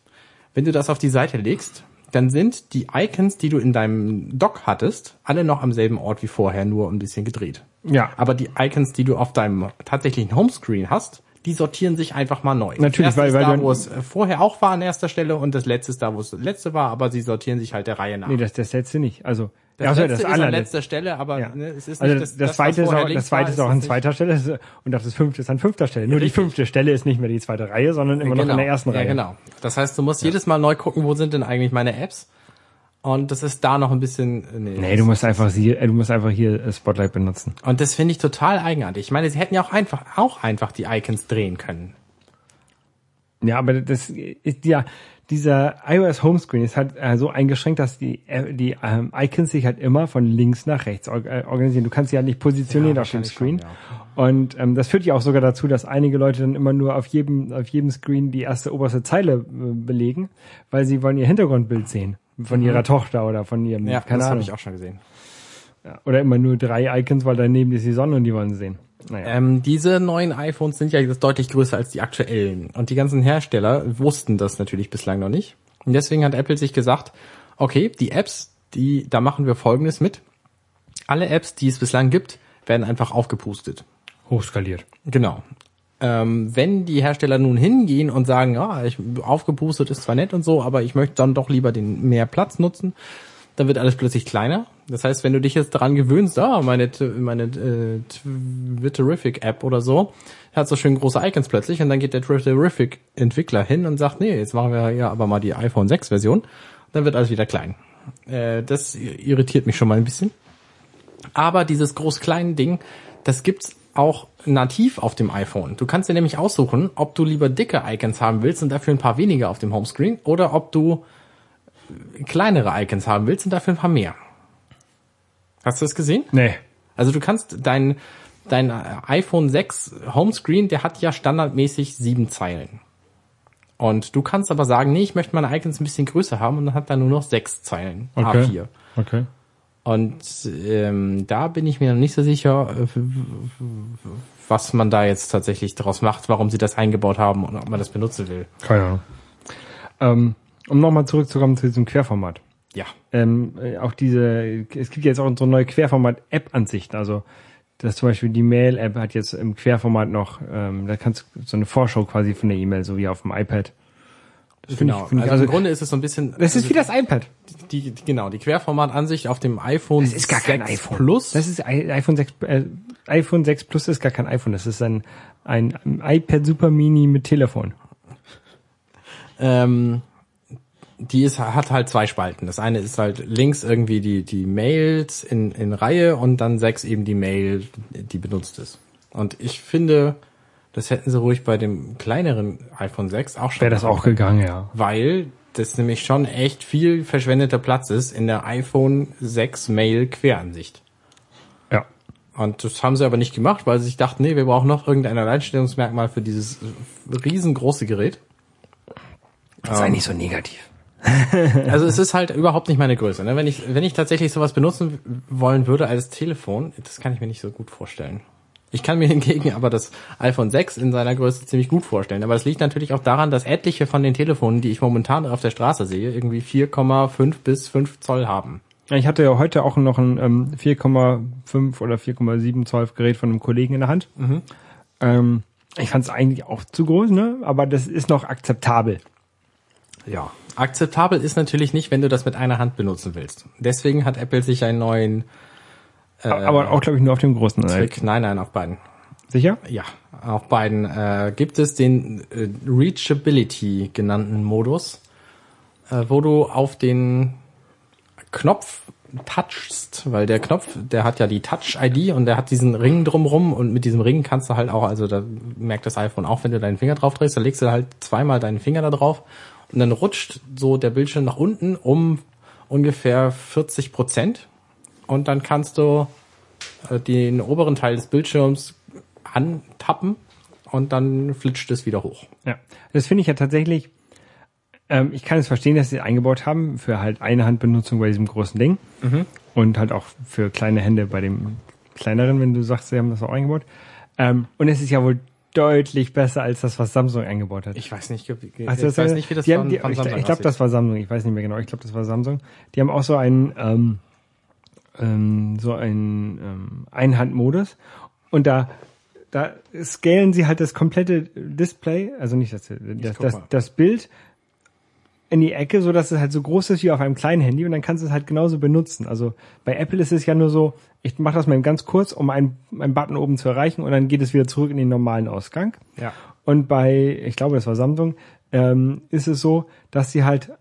wenn du das auf die Seite legst, dann sind die Icons, die du in deinem Dock hattest, alle noch am selben Ort wie vorher, nur ein bisschen gedreht. Ja. Aber die Icons, die du auf deinem tatsächlichen Homescreen hast, die sortieren sich einfach mal neu. Natürlich, das weil- weil da, wo es äh, vorher auch war an erster Stelle und das letzte ist da, wo es das letzte war, aber sie sortieren sich halt der Reihe nach. Nee, das, das letzte nicht. Also, das also letzte ist an letzter Stelle, aber Ja. ne, es ist also nicht das, das, das, zweite ist auch, das zweite ist auch an zweiter Stelle das und auch das fünfte ist an fünfter Stelle. Nur die Richtig. fünfte Stelle ist nicht mehr die zweite Reihe, sondern immer noch in der ersten ja, Reihe. genau. Das heißt, du musst jedes Mal neu gucken, wo sind denn eigentlich meine Apps? Und das ist da noch ein bisschen. äh, Nee, Nee, du musst einfach hier, äh, du musst einfach hier äh, Spotlight benutzen. Und das finde ich total eigenartig. Ich meine, sie hätten ja auch einfach, auch einfach die Icons drehen können. Ja, aber das ist ja dieser iOS Homescreen ist halt äh, so eingeschränkt, dass die äh, die ähm, Icons sich halt immer von links nach rechts or äh, organisieren. Du kannst sie halt nicht positionieren Ja, auf dem Screen. schon, Und ähm, das führt ja auch sogar dazu, dass einige Leute dann immer nur auf jedem auf jedem Screen die erste oberste Zeile äh, belegen, weil sie wollen ihr Hintergrundbild sehen von ihrer Tochter oder von ihrem Mhm. Ja, keine das habe ich auch schon gesehen. Ja, oder immer nur drei Icons, weil daneben ist die Sonne und die wollen sie sehen. Naja. Ähm, diese neuen iPhones sind ja jetzt deutlich größer als die aktuellen. Und die ganzen Hersteller wussten das natürlich bislang noch nicht. Und deswegen hat Apple sich gesagt, okay, die Apps, die, da machen wir Folgendes mit. Alle Apps, die es bislang gibt, werden einfach aufgepustet. Hochskaliert. Genau. Ähm, wenn die Hersteller nun hingehen und sagen, ja, ich, aufgepustet ist zwar nett und so, aber ich möchte dann doch lieber den mehr Platz nutzen, dann wird alles plötzlich kleiner. Das heißt, wenn du dich jetzt daran gewöhnst, ah, meine, meine äh, Twitterific-App oder so, hat so schön große Icons plötzlich und dann geht der Twitterific-Entwickler hin und sagt, nee, jetzt machen wir ja aber mal die iPhone 6-Version. Dann wird alles wieder klein. Äh, das irritiert mich schon mal ein bisschen. Aber dieses groß-kleine Ding, das gibt's auch nativ auf dem iPhone. Du kannst dir nämlich aussuchen, ob du lieber dicke Icons haben willst und dafür ein paar weniger auf dem Homescreen oder ob du kleinere Icons haben willst und dafür ein paar mehr. Hast du das gesehen? Nee. Also du kannst dein, dein iPhone 6 Homescreen, der hat ja standardmäßig sieben Zeilen. Und du kannst aber sagen, nee, ich möchte meine Icons ein bisschen größer haben und dann hat er nur noch sechs Zeilen. Okay. A4. Okay. Und ähm, da bin ich mir noch nicht so sicher, äh, was man da jetzt tatsächlich daraus macht, warum sie das eingebaut haben und ob man das benutzen will. Keine Ahnung. Ähm, um nochmal zurückzukommen zu diesem Querformat. Ja. Ähm, äh, auch diese, es gibt jetzt auch so neue Querformat-App-Ansichten. Also das zum Beispiel die Mail-App hat jetzt im Querformat noch, ähm, da kannst du so eine Vorschau quasi von der E-Mail, so wie auf dem iPad. Das Genau. ich, finde also, also im Grunde ist es so ein bisschen. das ist also wie das iPad. die, die genau die Querformatansicht auf dem iPhone Das ist gar kein 6 iPhone. Plus. Das ist iPhone 6, äh, iPhone 6 Plus ist gar kein iPhone. Das ist ein, ein, ein iPad Super Mini mit Telefon. ähm, die ist, hat halt zwei Spalten. Das eine ist halt links irgendwie die, die Mails in, in Reihe und dann sechs eben die Mail, die benutzt ist. Und ich finde, das hätten sie ruhig bei dem kleineren iPhone 6 auch schon Wäre das auch gegangen, ja. weil das nämlich schon echt viel verschwendeter Platz ist in der iPhone 6 Mail Queransicht. Ja. Und das haben sie aber nicht gemacht, weil sie sich dachten, nee, wir brauchen noch irgendein Alleinstellungsmerkmal für dieses riesengroße Gerät. Sei nicht so negativ. Also es ist halt überhaupt nicht meine Größe. Ne? Wenn ich wenn ich tatsächlich sowas benutzen wollen würde als Telefon, das kann ich mir nicht so gut vorstellen. Ich kann mir hingegen aber das iPhone 6 in seiner Größe ziemlich gut vorstellen. Aber das liegt natürlich auch daran, dass etliche von den Telefonen, die ich momentan auf der Straße sehe, irgendwie 4,5 bis 5 Zoll haben. Ich hatte ja heute auch noch ein ähm, 4,5 oder 4,7 Zoll Gerät von einem Kollegen in der Hand. Ähm, ich fand es eigentlich auch zu groß, ne? Aber das ist noch akzeptabel. Ja. Akzeptabel ist natürlich nicht, wenn du das mit einer Hand benutzen willst. Deswegen hat Apple sich einen neuen Aber auch, glaube ich, nur auf dem großen. Äh, Trick, nein, nein, auf beiden. Sicher? Ja, auf beiden äh, gibt es den äh, Reachability genannten Modus, äh, wo du auf den Knopf touchst, weil der Knopf, der hat ja die Touch-ID und der hat diesen Ring drumrum und mit diesem Ring kannst du halt auch, also da merkt das iPhone auch, wenn du deinen Finger drauf drehst, dann legst du halt zweimal deinen Finger da drauf und dann rutscht so der Bildschirm nach unten um ungefähr 40 Prozent und dann kannst du äh, den oberen Teil des Bildschirms antappen und dann flitscht es wieder hoch. Ja. Das finde ich ja tatsächlich, ähm, ich kann es verstehen, dass sie es eingebaut haben für halt eine Handbenutzung bei diesem großen Ding und halt auch für kleine Hände bei dem kleineren, wenn du sagst, sie haben das auch eingebaut. Ähm, und es ist ja wohl deutlich besser als das, was Samsung eingebaut hat. Ich weiß nicht, ich Also weiß nicht, wie das die von, haben, die, von ich, Samsung ich glaube, aussieht. das war Samsung. Ich weiß nicht mehr genau. Ich glaube, das war Samsung. Die haben auch so einen ähm, ähm, so einen ähm, Einhandmodus und da da scalen sie halt das komplette Display, also nicht das das, das, das Bild in die Ecke, so dass es halt so groß ist wie auf einem kleinen Handy und dann kannst du es halt genauso benutzen. Also bei Apple ist es ja nur so, ich mache das mal ganz kurz, um einen, einen Button oben zu erreichen und dann geht es wieder zurück in den normalen Ausgang. Ja. Und bei, ich glaube, das war Samsung, ähm, ist es so, dass sie halt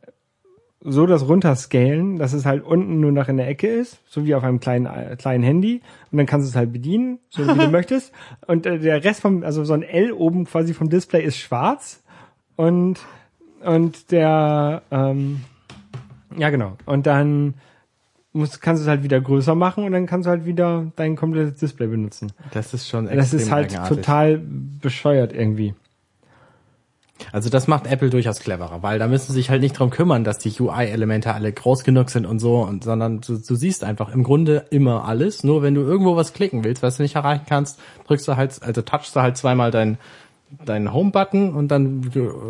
so das runterscalen, dass es halt unten nur noch in der Ecke ist, so wie auf einem kleinen äh, kleinen Handy und dann kannst du es halt bedienen, so wie du möchtest und äh, der Rest vom also so ein L oben quasi vom Display ist schwarz und und der ähm, ja genau und dann musst, kannst du es halt wieder größer machen und dann kannst du halt wieder dein komplettes Display benutzen. Das ist schon Das ist extrem halt eigenartig. total bescheuert irgendwie. Also das macht Apple durchaus cleverer, weil da müssen sie sich halt nicht drum kümmern, dass die UI-Elemente alle groß genug sind und so, und, sondern du, du siehst einfach im Grunde immer alles. Nur wenn du irgendwo was klicken willst, was du nicht erreichen kannst, drückst du halt, also touchst du halt zweimal deinen deinen Home-Button und dann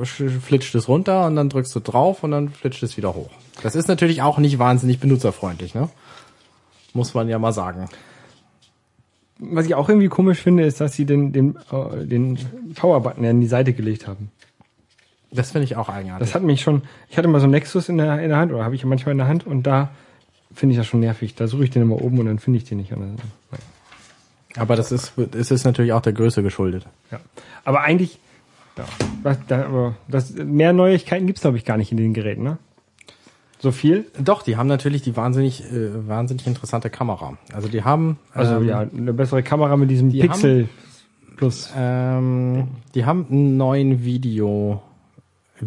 flitscht es runter und dann drückst du drauf und dann flitscht es wieder hoch. Das ist natürlich auch nicht wahnsinnig benutzerfreundlich, ne? Muss man ja mal sagen. Was ich auch irgendwie komisch finde, ist, dass sie den, den, äh, den Power-Button ja in die Seite gelegt haben. Das finde ich auch eigenartig. Das hat mich schon, ich hatte mal so ein Nexus in der, in der Hand, oder habe ich ja manchmal in der Hand, und da finde ich das schon nervig. Da suche ich den immer oben und dann finde ich den nicht. Und dann, Aber das ist, es ist natürlich auch der Größe geschuldet. ja. Aber eigentlich, ja, was, da, aber das, mehr Neuigkeiten gibt's glaube ich, gar nicht in den Geräten, ne? So viel? Doch, die haben natürlich die wahnsinnig, äh, wahnsinnig interessante Kamera. Also die haben, Also ähm, ja, eine bessere Kamera mit diesem die Pixel Plus. Ähm, die haben einen neuen Video,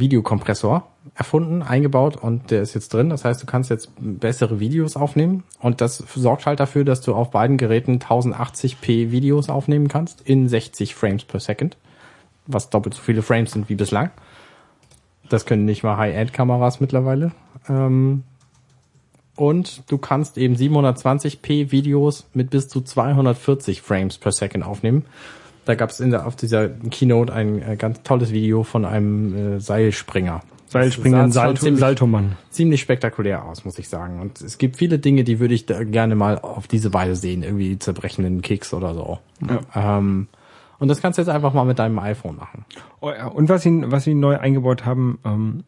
Videokompressor erfunden, eingebaut und der ist jetzt drin. Das heißt, du kannst jetzt bessere Videos aufnehmen und das sorgt halt dafür, dass du auf beiden Geräten 1080p Videos aufnehmen kannst in 60 Frames per Second, was doppelt so viele Frames sind wie bislang. Das können nicht mal High-End-Kameras mittlerweile. Ähm, und du kannst eben 720p Videos mit bis zu 240 Frames per Second aufnehmen. Da gab es auf dieser Keynote ein äh, ganz tolles Video von einem äh, Seilspringer. Seilspringen, schon Salto, ziemlich, Saltomann. ziemlich spektakulär aus, muss ich sagen. Und es gibt viele Dinge, die würde ich da gerne mal auf diese Weise sehen, irgendwie zerbrechenden Kicks oder so. Ähm, und das kannst du jetzt einfach mal mit deinem iPhone machen. Oh ja, und was sie, was sie neu eingebaut haben, ähm,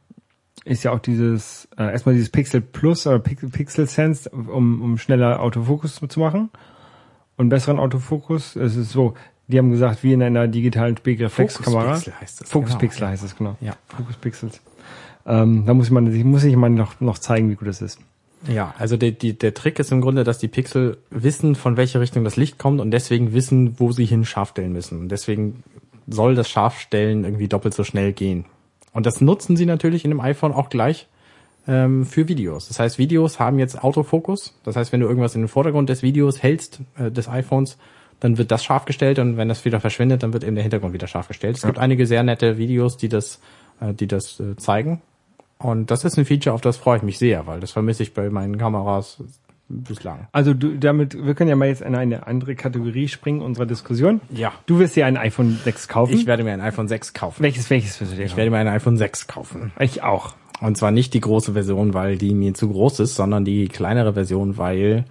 ist ja auch dieses, äh, erstmal dieses Pixel Plus oder Pixel, Pixel Sense, um, um schneller Autofokus zu machen und besseren Autofokus. Es ist so, die haben gesagt, wie in einer digitalen Spiegelreflexkamera. Fokuspixel heißt das, Fokuspixel genau. heißt es, genau. Ja. Fokuspixels. Ähm, da muss man, muss ich mal noch, noch zeigen, wie gut das ist. Ja, also der, die, der Trick ist im Grunde, dass die Pixel wissen, von welcher Richtung das Licht kommt und deswegen wissen, wo sie hin scharf stellen müssen. Und deswegen soll das Scharfstellen irgendwie doppelt so schnell gehen. Und das nutzen sie natürlich in dem iPhone auch gleich ähm, für Videos. Das heißt, Videos haben jetzt Autofokus. Das heißt, wenn du irgendwas in den Vordergrund des Videos hältst, äh, des iPhones, dann wird das scharf gestellt und wenn das wieder verschwindet, dann wird eben der Hintergrund wieder scharf gestellt. Es gibt einige sehr nette Videos, die das, äh, die das äh, zeigen. Und das ist ein Feature, auf das freue ich mich sehr, weil das vermisse ich bei meinen Kameras bislang. Also du, damit, wir können ja mal jetzt in eine andere Kategorie springen unserer Diskussion. Ja. Du wirst dir ein iPhone 6 kaufen. Ich werde mir ein iPhone 6 kaufen. welches, welches wirst du dir Ich kaufen? werde mir ein iPhone 6 kaufen. Ich auch. Und zwar nicht die große Version, weil die mir zu groß ist, sondern die kleinere Version, weil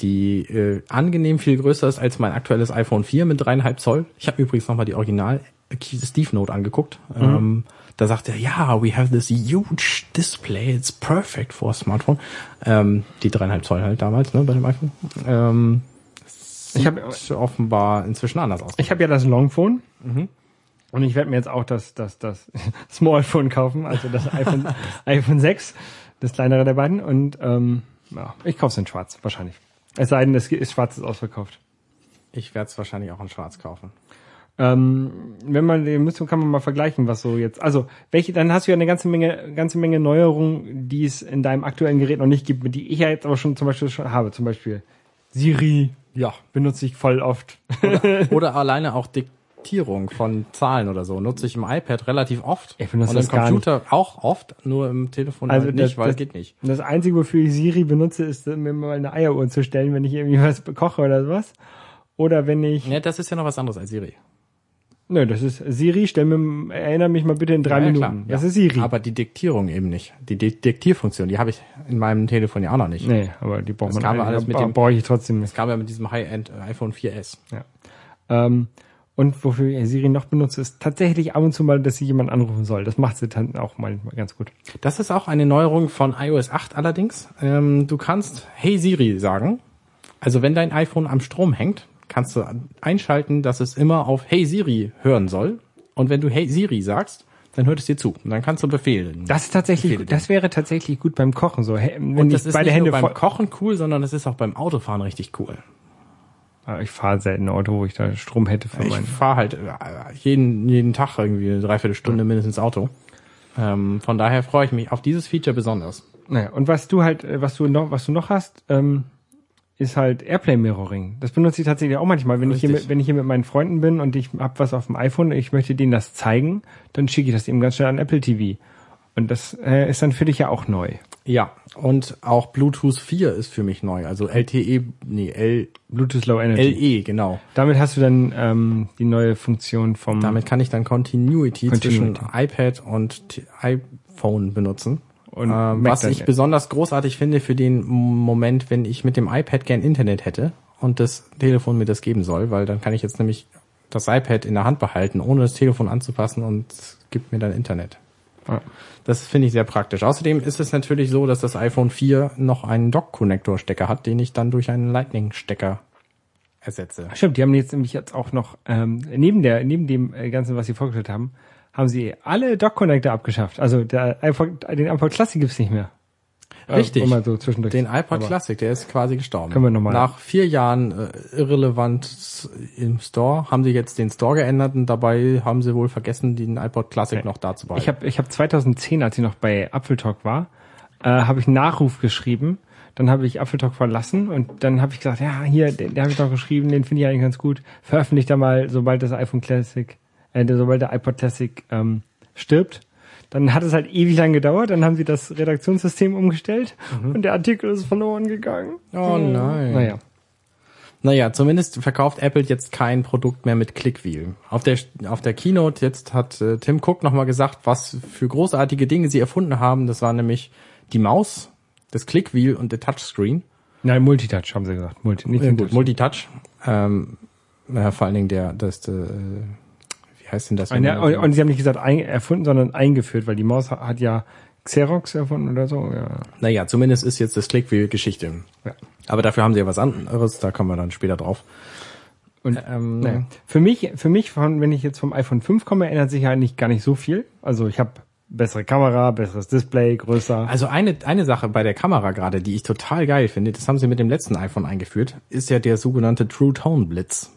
die äh, angenehm viel größer ist als mein aktuelles iPhone 4 mit dreieinhalb Zoll. Ich habe übrigens nochmal die Original Steve Note angeguckt. Ähm, da sagt er, ja, we have this huge display, it's perfect for a smartphone. Ähm, die dreieinhalb Zoll halt damals, ne, bei dem iPhone. Ähm, Ich habe sieht offenbar inzwischen anders aus. ich hab ja das Longphone. Mhm. Und ich werde mir jetzt auch das, das, das Smallphone kaufen, also das iPhone, iPhone 6, das kleinere der beiden. Und ähm, ja, ich kaufe es in schwarz, wahrscheinlich. Es sei denn, es ist schwarz ist ausverkauft. Ich werde es wahrscheinlich auch in Schwarz kaufen. Ähm, wenn man den müsste, kann man mal vergleichen, was so jetzt. Also, welche, dann hast du ja eine ganze Menge, ganze Menge Neuerungen, die es in deinem aktuellen Gerät noch nicht gibt, die ich ja jetzt aber schon zum Beispiel schon habe. Zum Beispiel Siri. Ja, benutze ich voll oft. Oder alleine auch Diktierung von Zahlen oder so. Nutze ich im iPad relativ oft. Ich benutze und das im Computer auch oft, nur im Telefon Also halt das- nicht, weil das- geht nicht. Das Einzige, wofür ich Siri benutze, ist, mir mal eine Eieruhr zu stellen, wenn ich irgendwie was koche oder sowas. Oder wenn ich. Ja, das ist ja noch was anderes als Siri. Nö, das ist Siri, stell mir, erinnere mich mal bitte in drei Ja, Minuten. klar, das ja. ist Siri. Aber die Diktierung eben nicht. Die Di Diktierfunktion, die habe ich in meinem Telefon ja auch noch nicht. nee, aber die braucht Das man alles mit dem- brauche ich trotzdem nicht. Das kam ja mit diesem High-End äh, iPhone 4S. Ja. Ähm, und wofür ich Siri noch benutze, ist tatsächlich ab und zu mal, dass sie jemand anrufen soll. Das macht sie dann auch mal ganz gut. Das ist auch eine Neuerung von iOS 8 allerdings. Ähm, du kannst Hey Siri sagen. Also wenn dein iPhone am Strom hängt, kannst du einschalten, dass es immer auf Hey Siri hören soll. Und wenn du Hey Siri sagst, dann hört es dir zu. Und dann kannst du befehlen. Das ist tatsächlich, Befehle das wäre tatsächlich gut beim Kochen so. Wenn und das ist beide nicht Hände nur beim Kochen cool, sondern es ist auch beim Autofahren richtig cool. Ah, ich fahre selten Auto, wo ich da Strom hätte für Ich meinen. fahre halt äh, jeden, jeden Tag irgendwie eine Dreiviertelstunde mindestens Auto. Ähm, von daher freue ich mich auf dieses Feature besonders. Naja, und was du halt, äh, was du noch, was du noch hast, ähm, ist halt Airplay Mirroring. Das benutze ich tatsächlich auch manchmal, wenn ich hier mit, wenn ich hier mit meinen Freunden bin und ich hab was auf dem iPhone, ich möchte denen das zeigen, dann schicke ich das eben ganz schnell an Apple TV. Und das äh, ist dann für dich ja auch neu. Ja, und auch Bluetooth 4 ist für mich neu. Also LTE, nee, L, Bluetooth Low Energy. LE, genau. Damit hast du dann ähm, die neue Funktion vom Damit kann ich dann Continuity, Continuity. zwischen iPad und iPhone benutzen. Und ähm, was ich besonders großartig finde für den Moment, wenn ich mit dem iPad gern Internet hätte und das Telefon mir das geben soll, weil dann kann ich jetzt nämlich das iPad in der Hand behalten, ohne das Telefon anzupassen und es gibt mir dann Internet. Das finde ich sehr praktisch. Außerdem ist es natürlich so, dass das iPhone 4 noch einen Dock-Connector-Stecker hat, den ich dann durch einen Lightning-Stecker ersetze. Stimmt, die haben jetzt nämlich jetzt auch noch, ähm, neben der, neben dem äh, Ganzen, was sie vorgestellt haben, haben sie alle Dock-Connector abgeschafft. Also der iPod, den iPod Classic gibt's nicht mehr. Richtig. Äh, so zwischendurch. Den iPod Aber- Classic, der ist quasi gestorben. Können wir noch mal- Nach vier Jahren äh, irrelevant im Store haben sie jetzt den Store geändert und dabei haben sie wohl vergessen, den iPod Classic noch da zu behalten. Ich habe ich hab 2010, als ich noch bei Apfeltalk war, äh, habe ich einen Nachruf geschrieben. Dann habe ich Apfeltalk verlassen und dann habe ich gesagt, ja, hier, den, den habe ich noch geschrieben, den finde ich eigentlich ganz gut. Veröffentlicht da mal, sobald das iPhone Classic, äh, sobald der iPod Classic ähm, stirbt. Dann hat es halt ewig lang gedauert, dann haben sie das Redaktionssystem umgestellt und der Artikel ist verloren gegangen. Oh nein. Naja. Naja, zumindest verkauft Apple jetzt kein Produkt mehr mit Clickwheel. Auf der, auf der Keynote jetzt hat äh, Tim Cook nochmal gesagt, was für großartige Dinge sie erfunden haben. Das war nämlich die Maus, das Clickwheel und der Touchscreen. Nein, Multitouch haben sie gesagt. Multi, nicht Ja, gut, Touch. Multitouch. Ähm, naja, vor allen Dingen der, das, äh, wie heißt denn das? wenn Ja, und, und sie haben nicht gesagt ein, erfunden, sondern eingeführt, weil die Maus hat, hat ja Xerox erfunden oder so. Ja. Naja, zumindest ist jetzt das Clickwheel Geschichte. Ja. Aber dafür haben sie ja was anderes, da kommen wir dann später drauf. Und Ähm, naja. für mich, für mich, von, wenn ich jetzt vom iPhone 5 komme, ändert sich ja eigentlich gar nicht so viel. Also ich habe bessere Kamera, besseres Display, größer. Also eine, eine Sache bei der Kamera gerade, die ich total geil finde, das haben sie mit dem letzten iPhone eingeführt, ist ja der sogenannte True Tone Blitz.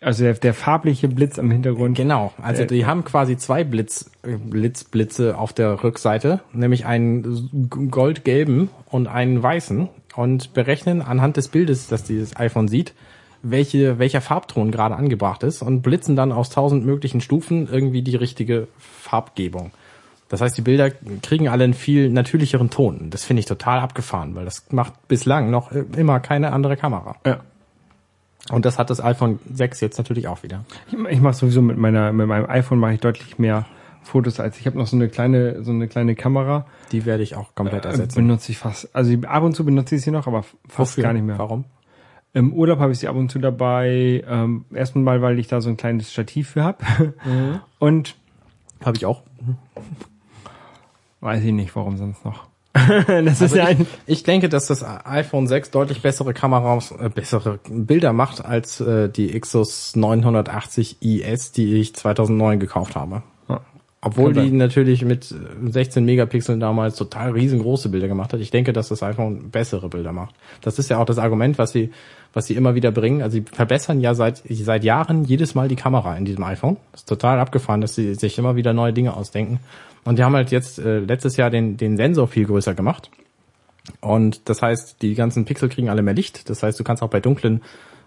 Also der, der farbliche Blitz am Hintergrund. Genau, also Äh, die haben quasi zwei Blitz, äh, Blitzblitze auf der Rückseite, nämlich einen goldgelben und einen weißen und berechnen anhand des Bildes, das dieses iPhone sieht, welche, welcher Farbton gerade angebracht ist und blitzen dann aus tausend möglichen Stufen irgendwie die richtige Farbgebung. Das heißt, die Bilder kriegen alle einen viel natürlicheren Ton. Das finde ich total abgefahren, weil das macht bislang noch äh, immer keine andere Kamera. Ja. Und das hat das iPhone 6 jetzt natürlich auch wieder. Ich, ich mache sowieso mit meiner, mit meinem iPhone mache ich deutlich mehr Fotos als ich habe noch so eine kleine, so eine kleine Kamera. Die werde ich auch komplett Äh, ersetzen. benutze ich fast. Also ab und zu benutze ich sie noch, aber fast Wofür? gar nicht mehr. Warum? Im Urlaub habe ich sie ab und zu dabei. Ähm, erstens mal, weil ich da so ein kleines Stativ für habe. Und Habe ich auch. weiß ich nicht, warum sonst noch. das ist ja ein. Ich denke, dass das iPhone 6 deutlich bessere Kameras, äh, bessere Bilder macht als äh, die Xos 980 IS, die ich 2009 gekauft habe. Ja. Obwohl die natürlich mit äh, 16 Megapixeln damals total riesengroße Bilder gemacht hat. Ich denke, dass das iPhone bessere Bilder macht. Das ist ja auch das Argument, was sie, was sie immer wieder bringen. Also sie verbessern ja seit, seit Jahren jedes Mal die Kamera in diesem iPhone. Das ist total abgefahren, dass sie sich immer wieder neue Dinge ausdenken. Und die haben halt jetzt äh, letztes Jahr den, den Sensor viel größer gemacht. Und das heißt, die ganzen Pixel kriegen alle mehr Licht. Das heißt, du kannst auch bei dunklen,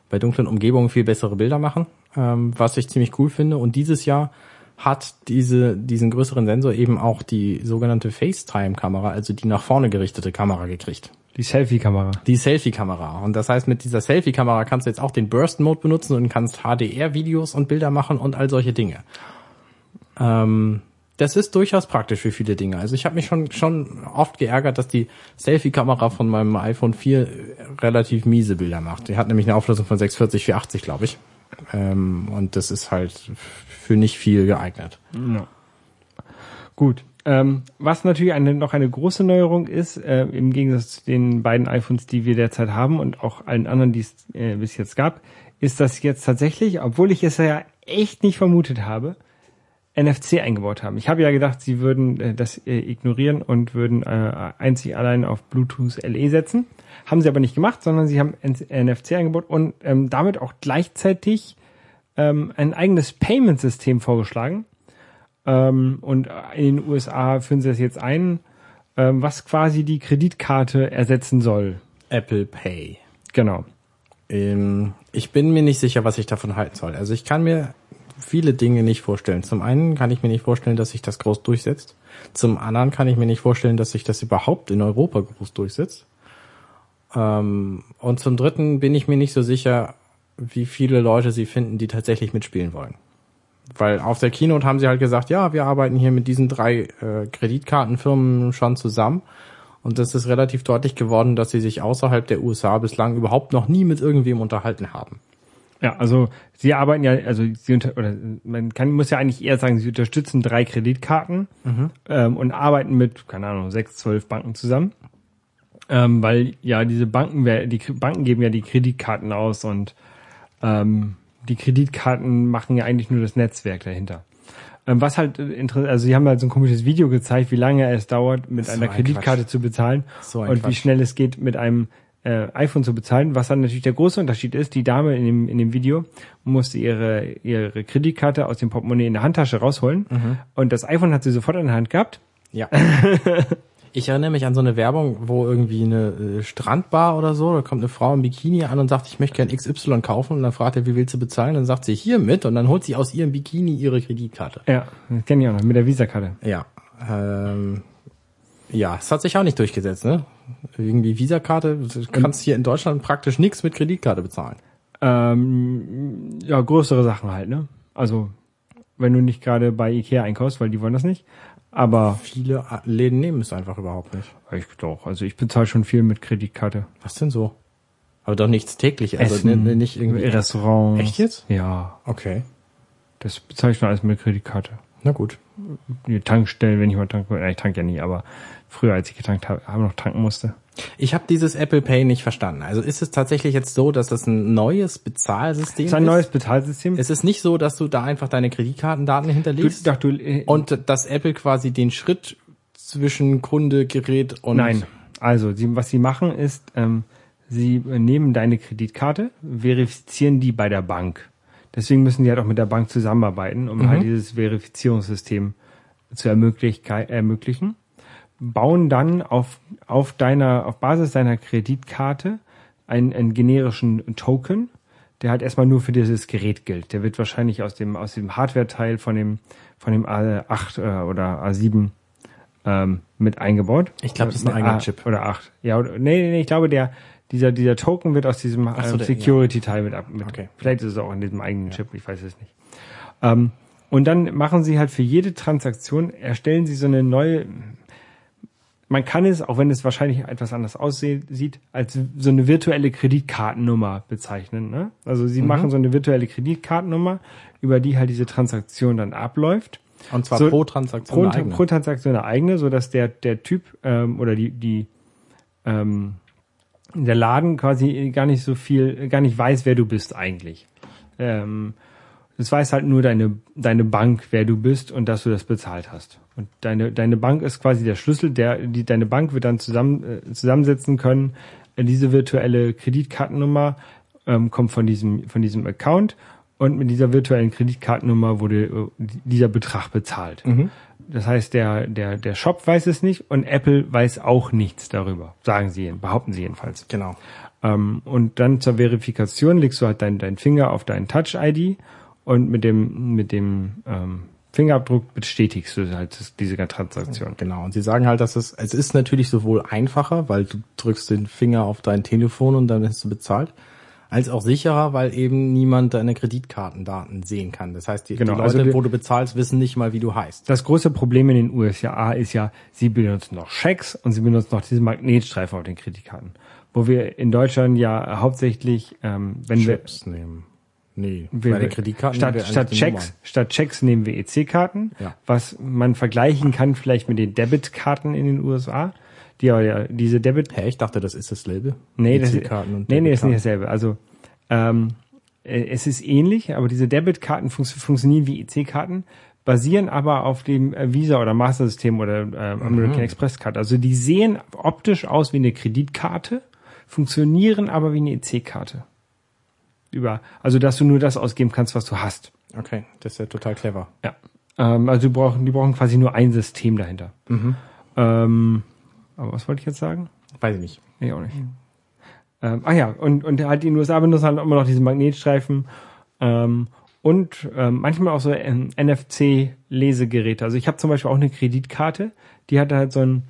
bei dunklen Umgebungen viel bessere Bilder machen, ähm, was ich ziemlich cool finde. Und dieses Jahr hat diese, diesen größeren Sensor eben auch die sogenannte FaceTime-Kamera, also die nach vorne gerichtete Kamera gekriegt. Die Selfie-Kamera. Die Selfie-Kamera. Und das heißt, mit dieser Selfie-Kamera kannst du jetzt auch den Burst-Mode benutzen und kannst HDR-Videos und Bilder machen und all solche Dinge. Ähm, das ist durchaus praktisch für viele Dinge. Also ich habe mich schon schon oft geärgert, dass die Selfie-Kamera von meinem iPhone 4 relativ miese Bilder macht. Die hat nämlich eine Auflösung von 640 480, glaube ich. Ähm, und das ist halt für nicht viel geeignet. Ja. Gut. Ähm, was natürlich eine, noch eine große Neuerung ist, äh, im Gegensatz zu den beiden iPhones, die wir derzeit haben und auch allen anderen, die es äh, bis jetzt gab, ist, dass jetzt tatsächlich, obwohl ich es ja echt nicht vermutet habe, NFC eingebaut haben. Ich habe ja gedacht, sie würden äh, das äh, ignorieren und würden äh, einzig allein auf Bluetooth LE setzen. Haben sie aber nicht gemacht, sondern sie haben NFC eingebaut und ähm, damit auch gleichzeitig ähm, ein eigenes Payment-System vorgeschlagen. Ähm, und in den USA führen sie das jetzt ein, ähm, was quasi die Kreditkarte ersetzen soll. Apple Pay. Genau. Ähm, ich bin mir nicht sicher, was ich davon halten soll. Also ich kann mir viele Dinge nicht vorstellen. Zum einen kann ich mir nicht vorstellen, dass sich das groß durchsetzt. Zum anderen kann ich mir nicht vorstellen, dass sich das überhaupt in Europa groß durchsetzt. Ähm, und zum dritten bin ich mir nicht so sicher, wie viele Leute sie finden, die tatsächlich mitspielen wollen. Weil auf der Keynote haben sie halt gesagt, ja, wir arbeiten hier mit diesen drei äh, Kreditkartenfirmen schon zusammen. Und das ist relativ deutlich geworden, dass sie sich außerhalb der USA bislang überhaupt noch nie mit irgendwem unterhalten haben. Ja, also sie arbeiten ja, also sie unter, oder man kann muss ja eigentlich eher sagen, sie unterstützen drei Kreditkarten ähm, und arbeiten mit, keine Ahnung, sechs, zwölf Banken zusammen. Ähm, weil ja diese Banken, die Banken geben ja die Kreditkarten aus und ähm, die Kreditkarten machen ja eigentlich nur das Netzwerk dahinter. Ähm, was halt interessant, also sie haben halt so ein komisches Video gezeigt, wie lange es dauert, mit So einer ein Kreditkarte zu bezahlen So und wie Quatsch. schnell es geht, mit einem äh, iPhone zu bezahlen. Was dann natürlich der große Unterschied ist, die Dame in dem, in dem Video musste ihre, ihre Kreditkarte aus dem Portemonnaie in der Handtasche rausholen Mhm. und das iPhone hat sie sofort in der Hand gehabt. Ja. Ich erinnere mich an so eine Werbung, wo irgendwie eine äh, Strandbar oder so, da kommt eine Frau im Bikini an und sagt, ich möchte gern XY kaufen und dann fragt er, wie willst du bezahlen? Dann sagt sie hier mit und dann holt sie aus ihrem Bikini ihre Kreditkarte. Ja, das kenne ich auch noch, mit der Visa-Karte. Ja. Ähm, ja, es hat sich auch nicht durchgesetzt, ne? Irgendwie Visakarte, du kannst hier in Deutschland praktisch nichts mit Kreditkarte bezahlen. Ähm, ja, größere Sachen halt, ne? Also, wenn du nicht gerade bei Ikea einkaufst, weil die wollen das nicht. Aber Viele Läden nehmen es einfach überhaupt nicht. ich doch, also ich bezahle schon viel mit Kreditkarte. Was denn so? Aber doch nichts täglich, also Essen, nicht irgendwie. Restaurants. Echt jetzt? Ja, Okay. das bezahle ich schon alles mit Kreditkarte. Na gut. Die Tankstellen, wenn ich mal tanken will. Ja, ich tanke ja nie, aber früher, als ich getankt habe, habe noch tanken musste. Ich habe dieses Apple Pay nicht verstanden. Also ist es tatsächlich jetzt so, dass das ein neues Bezahlsystem Das ist ein neues Bezahlsystem. Es ist nicht so, dass du da einfach deine Kreditkartendaten du, hinterlegst doch, du, äh, und dass Apple quasi den Schritt zwischen Kunde, Gerät und Nein. Also, sie, was sie machen ist, ähm, sie nehmen deine Kreditkarte, verifizieren die bei der Bank. Deswegen müssen die halt auch mit der Bank zusammenarbeiten, um halt dieses Verifizierungssystem zu ermöglich ermöglichen. Bauen dann auf, auf deiner, auf Basis deiner Kreditkarte einen, einen generischen Token, der halt erstmal nur für dieses Gerät gilt. Der wird wahrscheinlich aus dem, aus dem Hardware-Teil von dem, von dem A8 äh, oder A7 ähm, mit eingebaut. Ich glaub, das ist ein eigener Chip. Oder 8. Ja, oder, nee, nee, nee, ich glaube, der, dieser, dieser Token wird aus diesem so, ähm, der- Security-Teil mit ab. Mit, Okay. Vielleicht ist es auch in diesem eigenen Chip, ich weiß es nicht. Ähm, und dann machen sie halt für jede Transaktion, erstellen sie so eine neue, man kann es, auch wenn es wahrscheinlich etwas anders aussieht, als so eine virtuelle Kreditkartennummer bezeichnen. Ne? Also Mhm. sie machen so eine virtuelle Kreditkartennummer, über die halt diese Transaktion dann abläuft. und zwar So- pro Transaktion Pro, eine eigene. pro Transaktion eine eigene, so dass der der Typ ähm, oder die die ähm, der Laden quasi gar nicht so viel, gar nicht weiß, wer du bist eigentlich. Ähm, das weiß halt nur deine deine Bank, wer du bist und dass du das bezahlt hast. Und deine deine Bank ist quasi der Schlüssel, der die deine Bank wird dann zusammen äh, zusammensetzen können. Diese virtuelle Kreditkartennummer ähm, kommt von diesem von diesem Account und mit dieser virtuellen Kreditkartennummer wurde äh, dieser Betrag bezahlt. Das heißt, der, der, der Shop weiß es nicht und Apple weiß auch nichts darüber, sagen sie, behaupten sie jedenfalls. Genau. Ähm, und dann zur Verifikation legst du halt deinen deinen Finger auf deinen Touch-ID und mit dem, mit dem ähm, Fingerabdruck bestätigst du halt diese Transaktion. Genau. Und sie sagen halt, dass es, es ist natürlich sowohl einfacher, weil du drückst den Finger auf dein Telefon und dann hast du bezahlt, als auch sicherer, weil eben niemand deine Kreditkartendaten sehen kann. Das heißt, die, Genau, die Leute, also wir- wo du bezahlst, wissen nicht mal, wie du heißt. Das große Problem in den USA ist ja, sie benutzen noch Schecks und sie benutzen noch diese Magnetstreifen auf den Kreditkarten. Wo wir in Deutschland ja hauptsächlich, ähm, wenn wir, Chips nehmen. Nee, wir bei den Kreditkarten statt, nehmen wir statt Checks, statt Checks nehmen wir EC-Karten, Ja. was man vergleichen kann vielleicht mit den Debitkarten in den USA. Aber ja, diese Debit. Hä, ich dachte, das ist dasselbe. Nee, das, EC-Karten und nee, nee, ist nicht dasselbe. Also ähm, äh, es ist ähnlich, aber diese Debitkarten fun funktionieren wie EC-Karten, basieren aber auf dem äh, Visa oder Master-System oder äh, American Mhm. Express-Karte. Also die sehen optisch aus wie eine Kreditkarte, funktionieren aber wie eine EC-Karte. Über, also dass du nur das ausgeben kannst, was du hast. Okay, das ist ja total clever. Ja. Ähm, also die brauchen, die brauchen quasi nur ein System dahinter. Mhm. Ähm, aber was wollte ich jetzt sagen? Weiß ich nicht. Nee, auch nicht. Ähm, ach ja, und, und halt die USA benutzen halt immer noch diese Magnetstreifen ähm, und ähm, manchmal auch so ähm, NFC-Lesegeräte. Also ich habe zum Beispiel auch eine Kreditkarte, die hat halt so ein,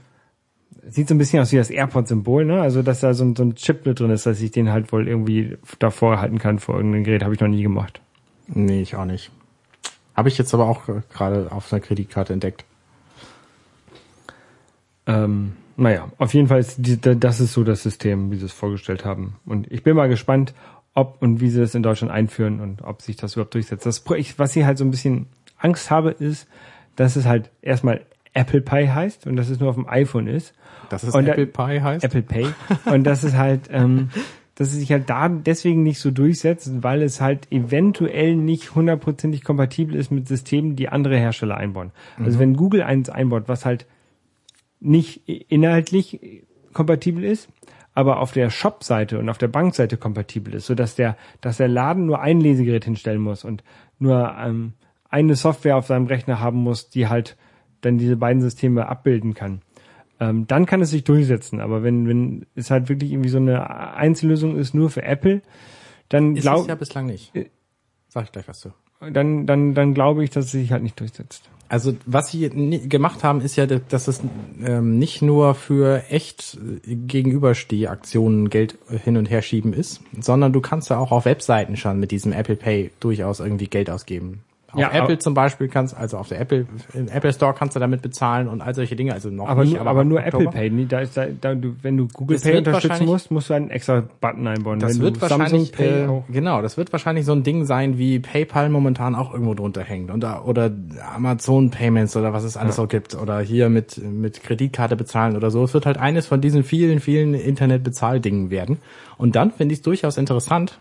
sieht so ein bisschen aus wie das AirPod-Symbol, ne? Also dass da so ein, so ein Chip mit drin ist, dass ich den halt wohl irgendwie davor halten kann vor irgendeinem Gerät, habe ich noch nie gemacht. Nee, ich auch nicht. Habe ich jetzt aber auch gerade auf einer Kreditkarte entdeckt. Ähm, naja, auf jeden Fall ist die, da- das ist so das System, wie sie es vorgestellt haben. Und ich bin mal gespannt, ob und wie sie das in Deutschland einführen und ob sich das überhaupt durchsetzt. Das, was ich halt so ein bisschen Angst habe, ist, dass es halt erstmal Apple Pie heißt und dass es nur auf dem iPhone ist. Dass es Und da- Apple Pie heißt? Apple Pay. und dass es halt, ähm, dass es sich halt da deswegen nicht so durchsetzt, weil es halt eventuell nicht hundertprozentig kompatibel ist mit Systemen, die andere Hersteller einbauen. Also wenn Google eins einbaut, was halt nicht inhaltlich kompatibel ist, aber auf der Shop-Seite und auf der Bankseite kompatibel ist, sodass der, dass der Laden nur ein Lesegerät hinstellen muss und nur ähm, eine Software auf seinem Rechner haben muss, die halt dann diese beiden Systeme abbilden kann. Ähm, dann kann es sich durchsetzen. Aber wenn, wenn es halt wirklich irgendwie so eine Einzellösung ist, nur für Apple, dann Ist es glaube ja bislang nicht. Sag ich gleich was zu. Dann, dann, dann glaube ich, dass es sich halt nicht durchsetzt. Also was sie gemacht haben, ist ja, dass es ähm, nicht nur für echt äh, Gegenüberstehaktionen Geld hin und her schieben ist, sondern du kannst ja auch auf Webseiten schon mit diesem Apple Pay durchaus irgendwie Geld ausgeben. Auf Ja, Apple aber- zum Beispiel kannst, also auf der Apple, im Apple Store kannst du damit bezahlen und all solche Dinge, also noch Aber nicht, nur, aber nur ab Apple. Pay. nie- Da ist da, da du, wenn du Google Das Pay unterstützen musst, musst du einen extra Button einbauen. Das wenn wird du wahrscheinlich, äh, genau, das wird wahrscheinlich so ein Ding sein, wie PayPal momentan auch irgendwo drunter hängt und da, oder Amazon Payments oder was es alles so gibt oder hier mit mit Kreditkarte bezahlen oder so. Es wird halt eines von diesen vielen vielen Internetbezahldingen werden. Und dann finde ich es durchaus interessant,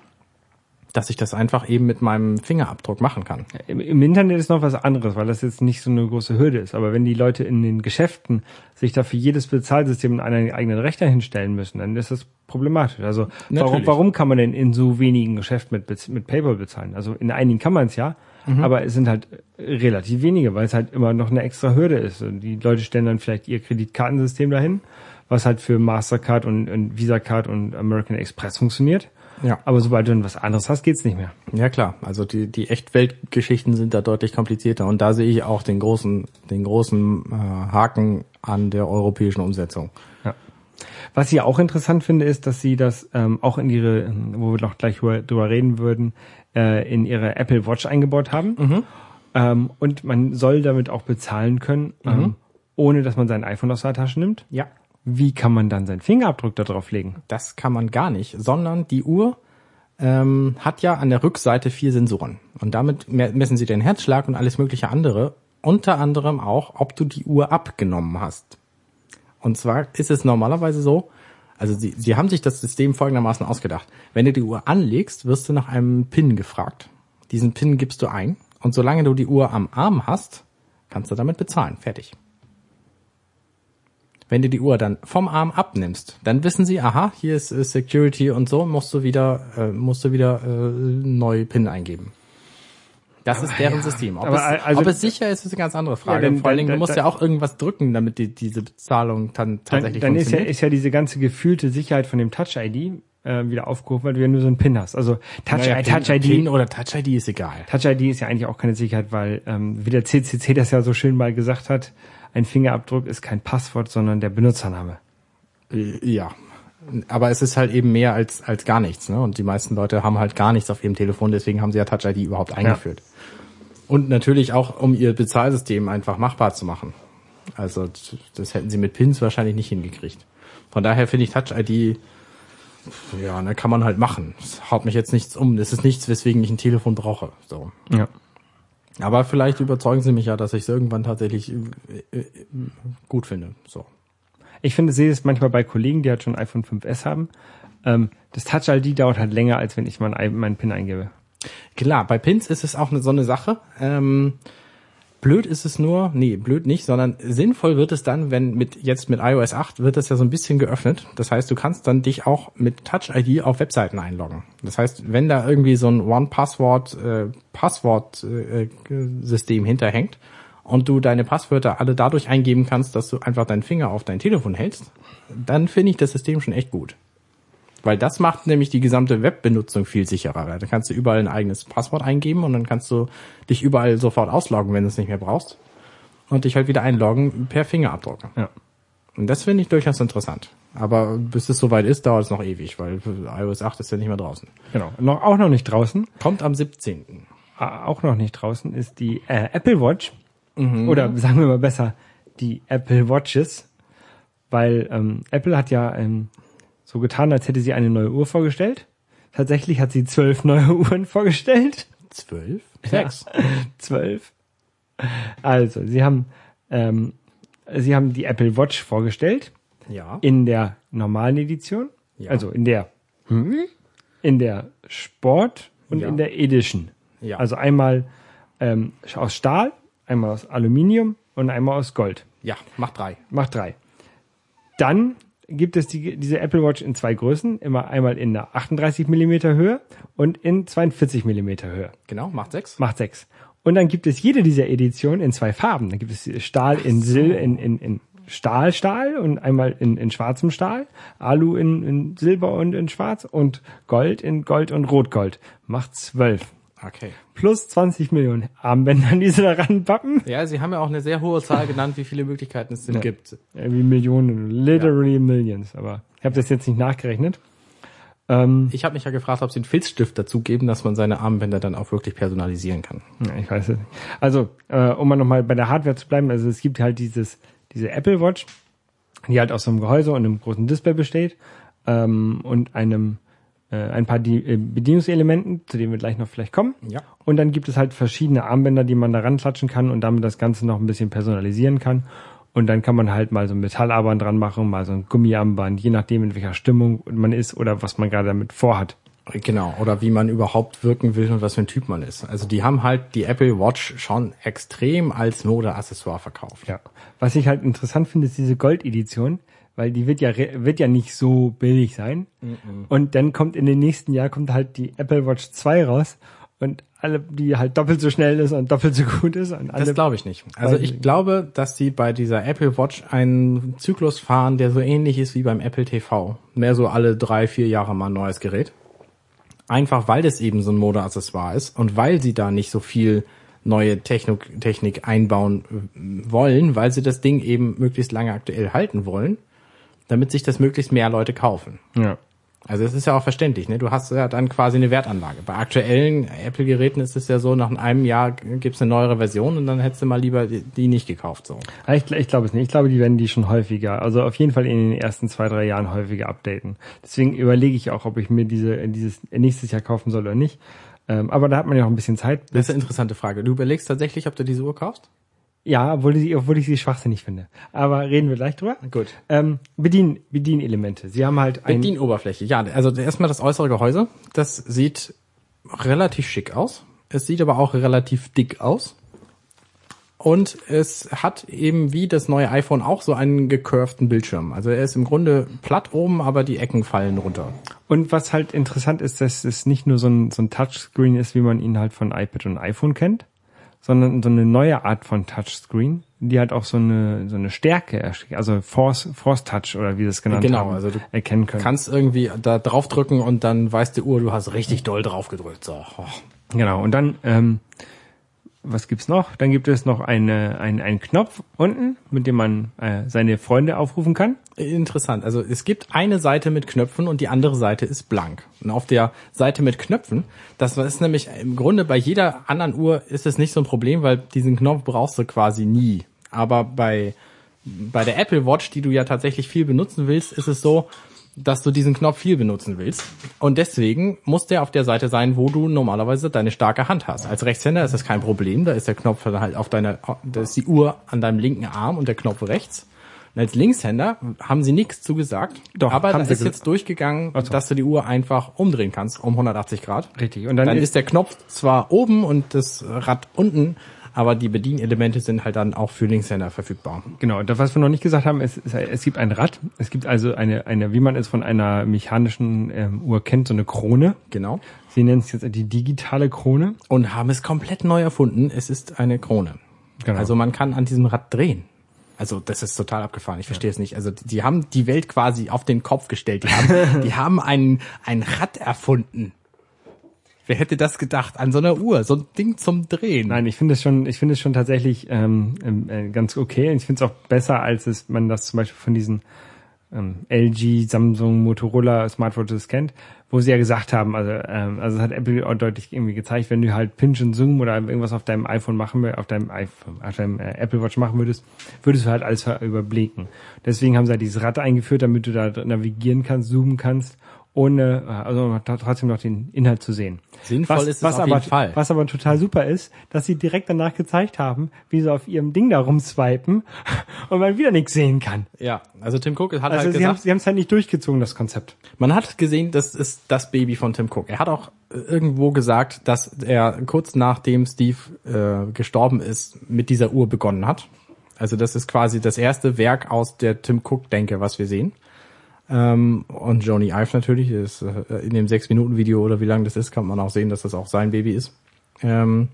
dass ich das einfach eben mit meinem Fingerabdruck machen kann. Im, Im Internet ist noch was anderes, weil das jetzt nicht so eine große Hürde ist. Aber wenn die Leute in den Geschäften sich da für jedes Bezahlsystem einen eigenen Rechner hinstellen müssen, dann ist das problematisch. Also warum, warum kann man denn in so wenigen Geschäften mit, mit PayPal bezahlen? Also in einigen kann man es ja, aber es sind halt relativ wenige, weil es halt immer noch eine extra Hürde ist. Und die Leute stellen dann vielleicht ihr Kreditkartensystem dahin, was halt für Mastercard und, und Visa Card und American Express funktioniert. Ja. Aber sobald du dann was anderes hast, geht's nicht mehr. Ja klar, also die, die Echtweltgeschichten sind da deutlich komplizierter und da sehe ich auch den großen, den großen äh, Haken an der europäischen Umsetzung. Ja. Was ich auch interessant finde, ist, dass sie das ähm, auch in ihre, ähm, wo wir noch gleich drüber, reden würden, äh, in ihre Apple Watch eingebaut haben. Ähm, und man soll damit auch bezahlen können, ähm, ohne dass man sein iPhone aus der Tasche nimmt. Ja. Wie kann man dann seinen Fingerabdruck da drauf legen? Das kann man gar nicht, sondern die Uhr ähm, hat ja an der Rückseite vier Sensoren. Und damit me- messen sie den Herzschlag und alles mögliche andere. Unter anderem auch, ob du die Uhr abgenommen hast. Und zwar ist es normalerweise so, also sie, sie haben sich das System folgendermaßen ausgedacht. Wenn du die Uhr anlegst, wirst du nach einem PIN gefragt. Diesen PIN gibst du ein. Und solange du die Uhr am Arm hast, kannst du damit bezahlen. Fertig. Wenn du die Uhr dann vom Arm abnimmst, dann wissen sie, aha, hier ist äh, Security und so, musst du wieder, äh, musst du wieder äh, neu PIN eingeben. Das ist deren System. Ob, Aber es, also- ob es sicher ist, ist eine ganz andere Frage. Ja, denn- Vor allen Dingen, du dann- musst dann- ja auch irgendwas drücken, damit die, diese Bezahlung dann Dann, tatsächlich dann ist ja, funktioniert. ist ja diese ganze gefühlte Sicherheit von dem Touch-ID äh, wieder aufgerufen, weil du ja nur so einen PIN hast. Also Touch, Naja, Touch PIN, ID PIN oder Touch ID ist egal. Touch ID ist ja eigentlich auch keine Sicherheit, weil ähm, wie der CCC das ja so schön mal gesagt hat, ein Fingerabdruck ist kein Passwort, sondern der Benutzername. Äh, Ja. Aber es ist halt eben mehr als, als gar nichts, ne? Und die meisten Leute haben halt gar nichts auf ihrem Telefon, deswegen haben sie ja Touch ID überhaupt eingeführt. Und natürlich auch, um ihr Bezahlsystem einfach machbar zu machen. Also das hätten sie mit Pins wahrscheinlich nicht hingekriegt. Von daher finde ich Touch ID, ja, ne, kann man halt machen. Das haut mich jetzt nichts um. Das ist nichts, weswegen ich ein Telefon brauche. So. Ja. Aber vielleicht überzeugen sie mich ja, dass ich es irgendwann tatsächlich äh, äh, gut finde. So. Ich finde, sehe es manchmal bei Kollegen, die halt schon ein iPhone 5S haben. Ähm, das Touch ID dauert halt länger, als wenn ich mein, meinen PIN eingebe. Klar, bei Pins ist es auch eine, so eine Sache. Ähm, blöd ist es nur, nee, blöd nicht, sondern sinnvoll wird es dann, wenn mit jetzt mit iOS 8 wird das ja so ein bisschen geöffnet. Das heißt, du kannst dann dich auch mit Touch ID auf Webseiten einloggen. Das heißt, wenn da irgendwie so ein One Passwort äh, Passwort äh, System hinterhängt und du deine Passwörter alle dadurch eingeben kannst, dass du einfach deinen Finger auf dein Telefon hältst, dann finde ich das System schon echt gut. Weil das macht nämlich die gesamte Webbenutzung viel sicherer. Da kannst du überall ein eigenes Passwort eingeben und dann kannst du dich überall sofort ausloggen, wenn du es nicht mehr brauchst. Und dich halt wieder einloggen per Fingerabdruck. Ja. Und das finde ich durchaus interessant. Aber bis es soweit ist, dauert es noch ewig, weil iOS 8 ist ja nicht mehr draußen. Genau. Noch, auch noch nicht draußen, Kommt am 17. äh, auch noch nicht draußen, ist die äh, Apple Watch. Oder sagen wir mal besser, die Apple Watches. Weil ähm, Apple hat ja ähm, so getan, als hätte sie eine neue Uhr vorgestellt. Tatsächlich hat sie zwölf neue Uhren vorgestellt. Zwölf? Sechs. Zwölf. Also, sie haben, ähm, sie haben die Apple Watch vorgestellt Ja. in der normalen Edition, Ja. also in der, in der Sport und Ja. in der Edition. Ja. Also einmal ähm, aus Stahl, einmal aus Aluminium und einmal aus Gold. Ja, mach drei. Macht drei. Dann gibt es die, diese Apple Watch in zwei Größen, immer einmal in der 38 Millimeter Höhe und in 42 Millimeter Höhe. Genau, macht sechs. Macht sechs. Und dann gibt es jede dieser Editionen in zwei Farben. Dann gibt es Stahl in Sil in, in, in Stahl, Stahl und einmal in, in schwarzem Stahl, Alu in, in Silber und in Schwarz und Gold in Gold und Rotgold. Macht zwölf. Okay. Plus 20 Millionen Armbänder, die sie da ranpappen. Ja, Sie haben ja auch eine sehr hohe Zahl genannt, wie viele Möglichkeiten es denn Ja. gibt. Irgendwie Millionen, literally millions. Aber ich habe das jetzt nicht nachgerechnet. Ich habe mich ja gefragt, ob Sie einen Filzstift dazugeben, dass man seine Armbänder dann auch wirklich personalisieren kann. Ja, ich weiß es nicht. Also, äh, um mal nochmal bei der Hardware zu bleiben, also es gibt halt dieses, diese Apple Watch, die halt aus so einem Gehäuse und einem großen Display besteht ähm, und einem ein paar die, äh, Bedienungselementen, zu denen wir gleich noch vielleicht kommen. Ja. Und dann gibt es halt verschiedene Armbänder, die man da ranklatschen kann und damit das Ganze noch ein bisschen personalisieren kann. Und dann kann man halt mal so ein Metallarmband dran machen, mal so ein Gummiarmband, je nachdem in welcher Stimmung man ist oder was man gerade damit vorhat. Genau, oder wie man überhaupt wirken will und was für ein Typ man ist. Also die haben halt die Apple Watch schon extrem als Modeaccessoire verkauft. Ja. Was ich halt interessant finde, ist diese Gold-Edition, weil die wird ja wird ja nicht so billig sein. Und dann kommt in den nächsten Jahr kommt halt die Apple Watch 2 raus und alle, die halt doppelt so schnell ist und doppelt so gut ist und alle. Das glaube ich nicht. Also ich glaube, dass sie bei dieser Apple Watch einen Zyklus fahren, der so ähnlich ist wie beim Apple TV. Mehr so alle drei, vier Jahre mal ein neues Gerät. Einfach weil das eben so ein Modeaccessoire ist und weil sie da nicht so viel neue Technik, Technik einbauen wollen, weil sie das Ding eben möglichst lange aktuell halten wollen, damit sich das möglichst mehr Leute kaufen. ja. Also es ist ja auch verständlich, ne? Du hast ja dann quasi eine Wertanlage. Bei aktuellen Apple-Geräten ist es ja so, nach einem Jahr gibt's eine neuere Version und dann hättest du mal lieber die, nicht gekauft. So. Aber Ich, ich glaube es nicht. Ich glaube, die werden die schon häufiger, also auf jeden Fall in den ersten zwei, drei Jahren häufiger updaten. Deswegen überlege ich auch, ob ich mir diese dieses nächstes Jahr kaufen soll oder nicht. Ähm, aber da hat man ja auch ein bisschen Zeit. Das ist eine interessante Frage. Du überlegst tatsächlich, ob du diese Uhr kaufst? Ja, obwohl ich, obwohl ich sie schwachsinnig finde. Aber reden wir gleich drüber. Gut. Ähm, Bedien, Bedienelemente. Sie haben halt ein, Bedienoberfläche. Ja, also erstmal das äußere Gehäuse. Das sieht relativ schick aus. Es sieht aber auch relativ dick aus. Und es hat eben wie das neue iPhone auch so einen gecurvten Bildschirm. Also er ist im Grunde platt oben, aber die Ecken fallen runter. Und was halt interessant ist, dass es nicht nur so ein, so ein Touchscreen ist, wie man ihn halt von iPad und iPhone kennt, sondern so eine neue Art von Touchscreen, die halt auch so eine, so eine Stärke, also Force, Force Touch oder wie es genannt Genau, haben, also du erkennen können. Kannst irgendwie da draufdrücken und dann weiß die Uhr, du hast richtig doll drauf gedrückt. So. Oh. Genau. Und dann, ähm, was gibt's noch? Dann gibt es noch eine, ein, einen Knopf unten, mit dem man äh, seine Freunde aufrufen kann. Interessant. Also es gibt eine Seite mit Knöpfen und die andere Seite ist blank. Und auf der Seite mit Knöpfen, das ist nämlich im Grunde bei jeder anderen Uhr ist es nicht so ein Problem, weil diesen Knopf brauchst du quasi nie. Aber bei, bei der Apple Watch, die du ja tatsächlich viel benutzen willst, ist es so, dass du diesen Knopf viel benutzen willst. Und deswegen muss der auf der Seite sein, wo du normalerweise deine starke Hand hast. Als Rechtshänder ist das kein Problem. Da ist der Knopf halt auf deiner, da ist die Uhr an deinem linken Arm und der Knopf rechts. Und als Linkshänder haben sie nichts zugesagt. Doch, aber da ist jetzt durchgegangen, Ach so. dass du die Uhr einfach umdrehen kannst um 180 Grad. Richtig. Und dann, Dann ist der Knopf zwar oben und das Rad unten, aber die Bedienelemente sind halt dann auch für Linkshänder verfügbar. Genau, das, was wir noch nicht gesagt haben, ist, ist, es gibt ein Rad, es gibt also eine, eine, wie man es von einer mechanischen ähm, Uhr kennt, so eine Krone. Genau. Sie nennen es jetzt die digitale Krone. Und haben es komplett neu erfunden. Es ist eine Krone. Genau. Also man kann an diesem Rad drehen. Also das ist total abgefahren. Ich verstehe es nicht. Also die, die haben die Welt quasi auf den Kopf gestellt. Die haben, die haben ein, ein Rad erfunden. Wer hätte das gedacht? An so einer Uhr, so ein Ding zum Drehen. Nein, ich finde es schon, ich finde es schon tatsächlich ähm, ähm, äh, ganz okay. Ich finde es auch besser, als es man das zum Beispiel von diesen ähm, LG, Samsung, Motorola Smartwatches kennt, wo sie ja gesagt haben, also ähm, also es hat Apple auch deutlich irgendwie gezeigt, wenn du halt Pinch und Zoom oder irgendwas auf deinem iPhone machen auf deinem iPhone, auf deinem äh, Apple Watch machen würdest, würdest du halt alles überblicken. Deswegen haben sie halt dieses Rad eingeführt, damit du da navigieren kannst, zoomen kannst ohne, also man hat trotzdem noch den Inhalt zu sehen. Sinnvoll was, ist es was auf aber, jeden Fall. Was aber total super ist, dass sie direkt danach gezeigt haben, wie sie auf ihrem Ding da rumswipen und man wieder nichts sehen kann. Ja, also Tim Cook hat Also halt sie haben gesagt, sie haben es halt nicht durchgezogen, das Konzept. man hat gesehen, das ist das Baby von Tim Cook. Er hat auch äh, irgendwo gesagt, dass er kurz nachdem Steve äh, gestorben ist, mit dieser Uhr begonnen hat. Also das ist quasi das erste Werk aus der Tim Cook-Denke, was wir sehen. Ähm, und Joni Ive natürlich ist äh, in dem sechs Minuten Video oder wie lang das ist, kann man auch sehen, dass das auch sein Baby ist. Ähm,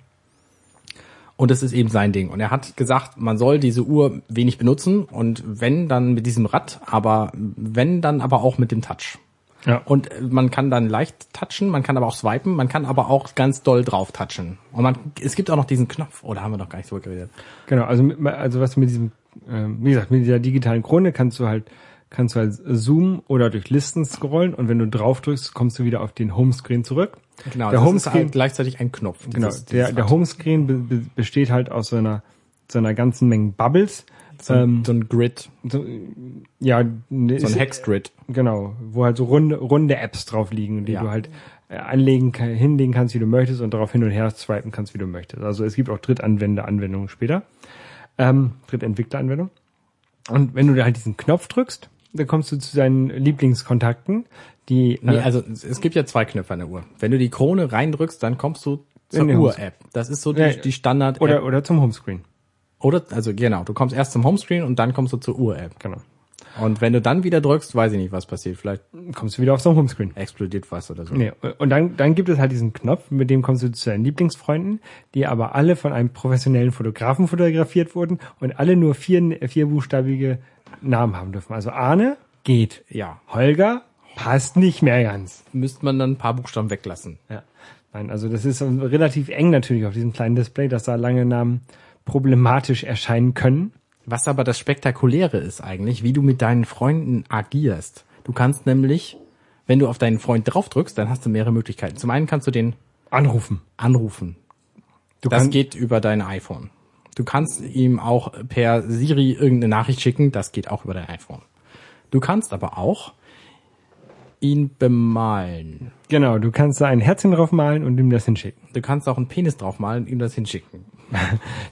und das ist eben sein Ding. Und er hat gesagt, man soll diese Uhr wenig benutzen und wenn dann mit diesem Rad, aber wenn dann aber auch mit dem Touch. Ja. Und äh, man kann dann leicht touchen, man kann aber auch swipen, man kann aber auch ganz doll drauf touchen. Und man, es gibt auch noch diesen Knopf, oder haben wir noch gar nicht so geredet? Genau, also also was mit diesem, ähm, wie gesagt, mit dieser digitalen Krone kannst du halt kannst du halt zoomen oder durch Listen scrollen und wenn du drauf drückst, kommst du wieder auf den Homescreen zurück. Genau, der das ist Homescreen, halt gleichzeitig ein Knopf. genau, dieses- der, dieses der Rad. Homescreen be, be, besteht halt aus so einer so einer ganzen Menge Bubbles. so, ähm, so ein Grid, so, ja, ne, so ein ist- Hexgrid. Genau, wo halt so runde, runde Apps drauf liegen, die Ja. du halt äh, anlegen, hinlegen kannst, wie du möchtest und darauf hin und her swipen kannst, wie du möchtest. Also es gibt auch Drittanwender-Anwendungen später. Ähm, Drittentwickler-Anwendung. Und wenn du da halt diesen Knopf drückst, dann kommst du zu deinen Lieblingskontakten, die Nee, äh, also es gibt ja zwei Knöpfe an der Uhr. Wenn du die Krone reindrückst, dann kommst du zur Uhr-App. Das ist so die, Ja, die Standard-App. oder, oder zum Homescreen. Oder, also genau, du kommst erst zum Homescreen und dann kommst du zur Uhr-App. Genau. Und wenn du dann wieder drückst, weiß ich nicht, was passiert. Vielleicht Kommst du wieder auf so ein Homescreen. explodiert was oder so. Nee, und dann, dann gibt es halt diesen Knopf, mit dem kommst du zu deinen Lieblingsfreunden, die aber alle von einem professionellen Fotografen fotografiert wurden und alle nur vier, vierbuchstabige Namen haben dürfen. Also Arne geht. Ja. Holger passt nicht mehr ganz. Müsste man dann ein paar Buchstaben weglassen. Ja. Nein, also das ist relativ eng natürlich auf diesem kleinen Display, dass da lange Namen problematisch erscheinen können. Was aber das Spektakuläre ist eigentlich, wie du mit deinen Freunden agierst. Du kannst nämlich, wenn du auf deinen Freund draufdrückst, dann hast du mehrere Möglichkeiten. Zum einen kannst du den Anrufen. anrufen. Du Das geht über dein iPhone. Du kannst ihm auch per Siri irgendeine Nachricht schicken, das geht auch über dein iPhone. Du kannst aber auch ihn bemalen. genau, du kannst da ein Herzchen draufmalen und ihm das hinschicken. Du kannst auch einen Penis draufmalen und ihm das hinschicken.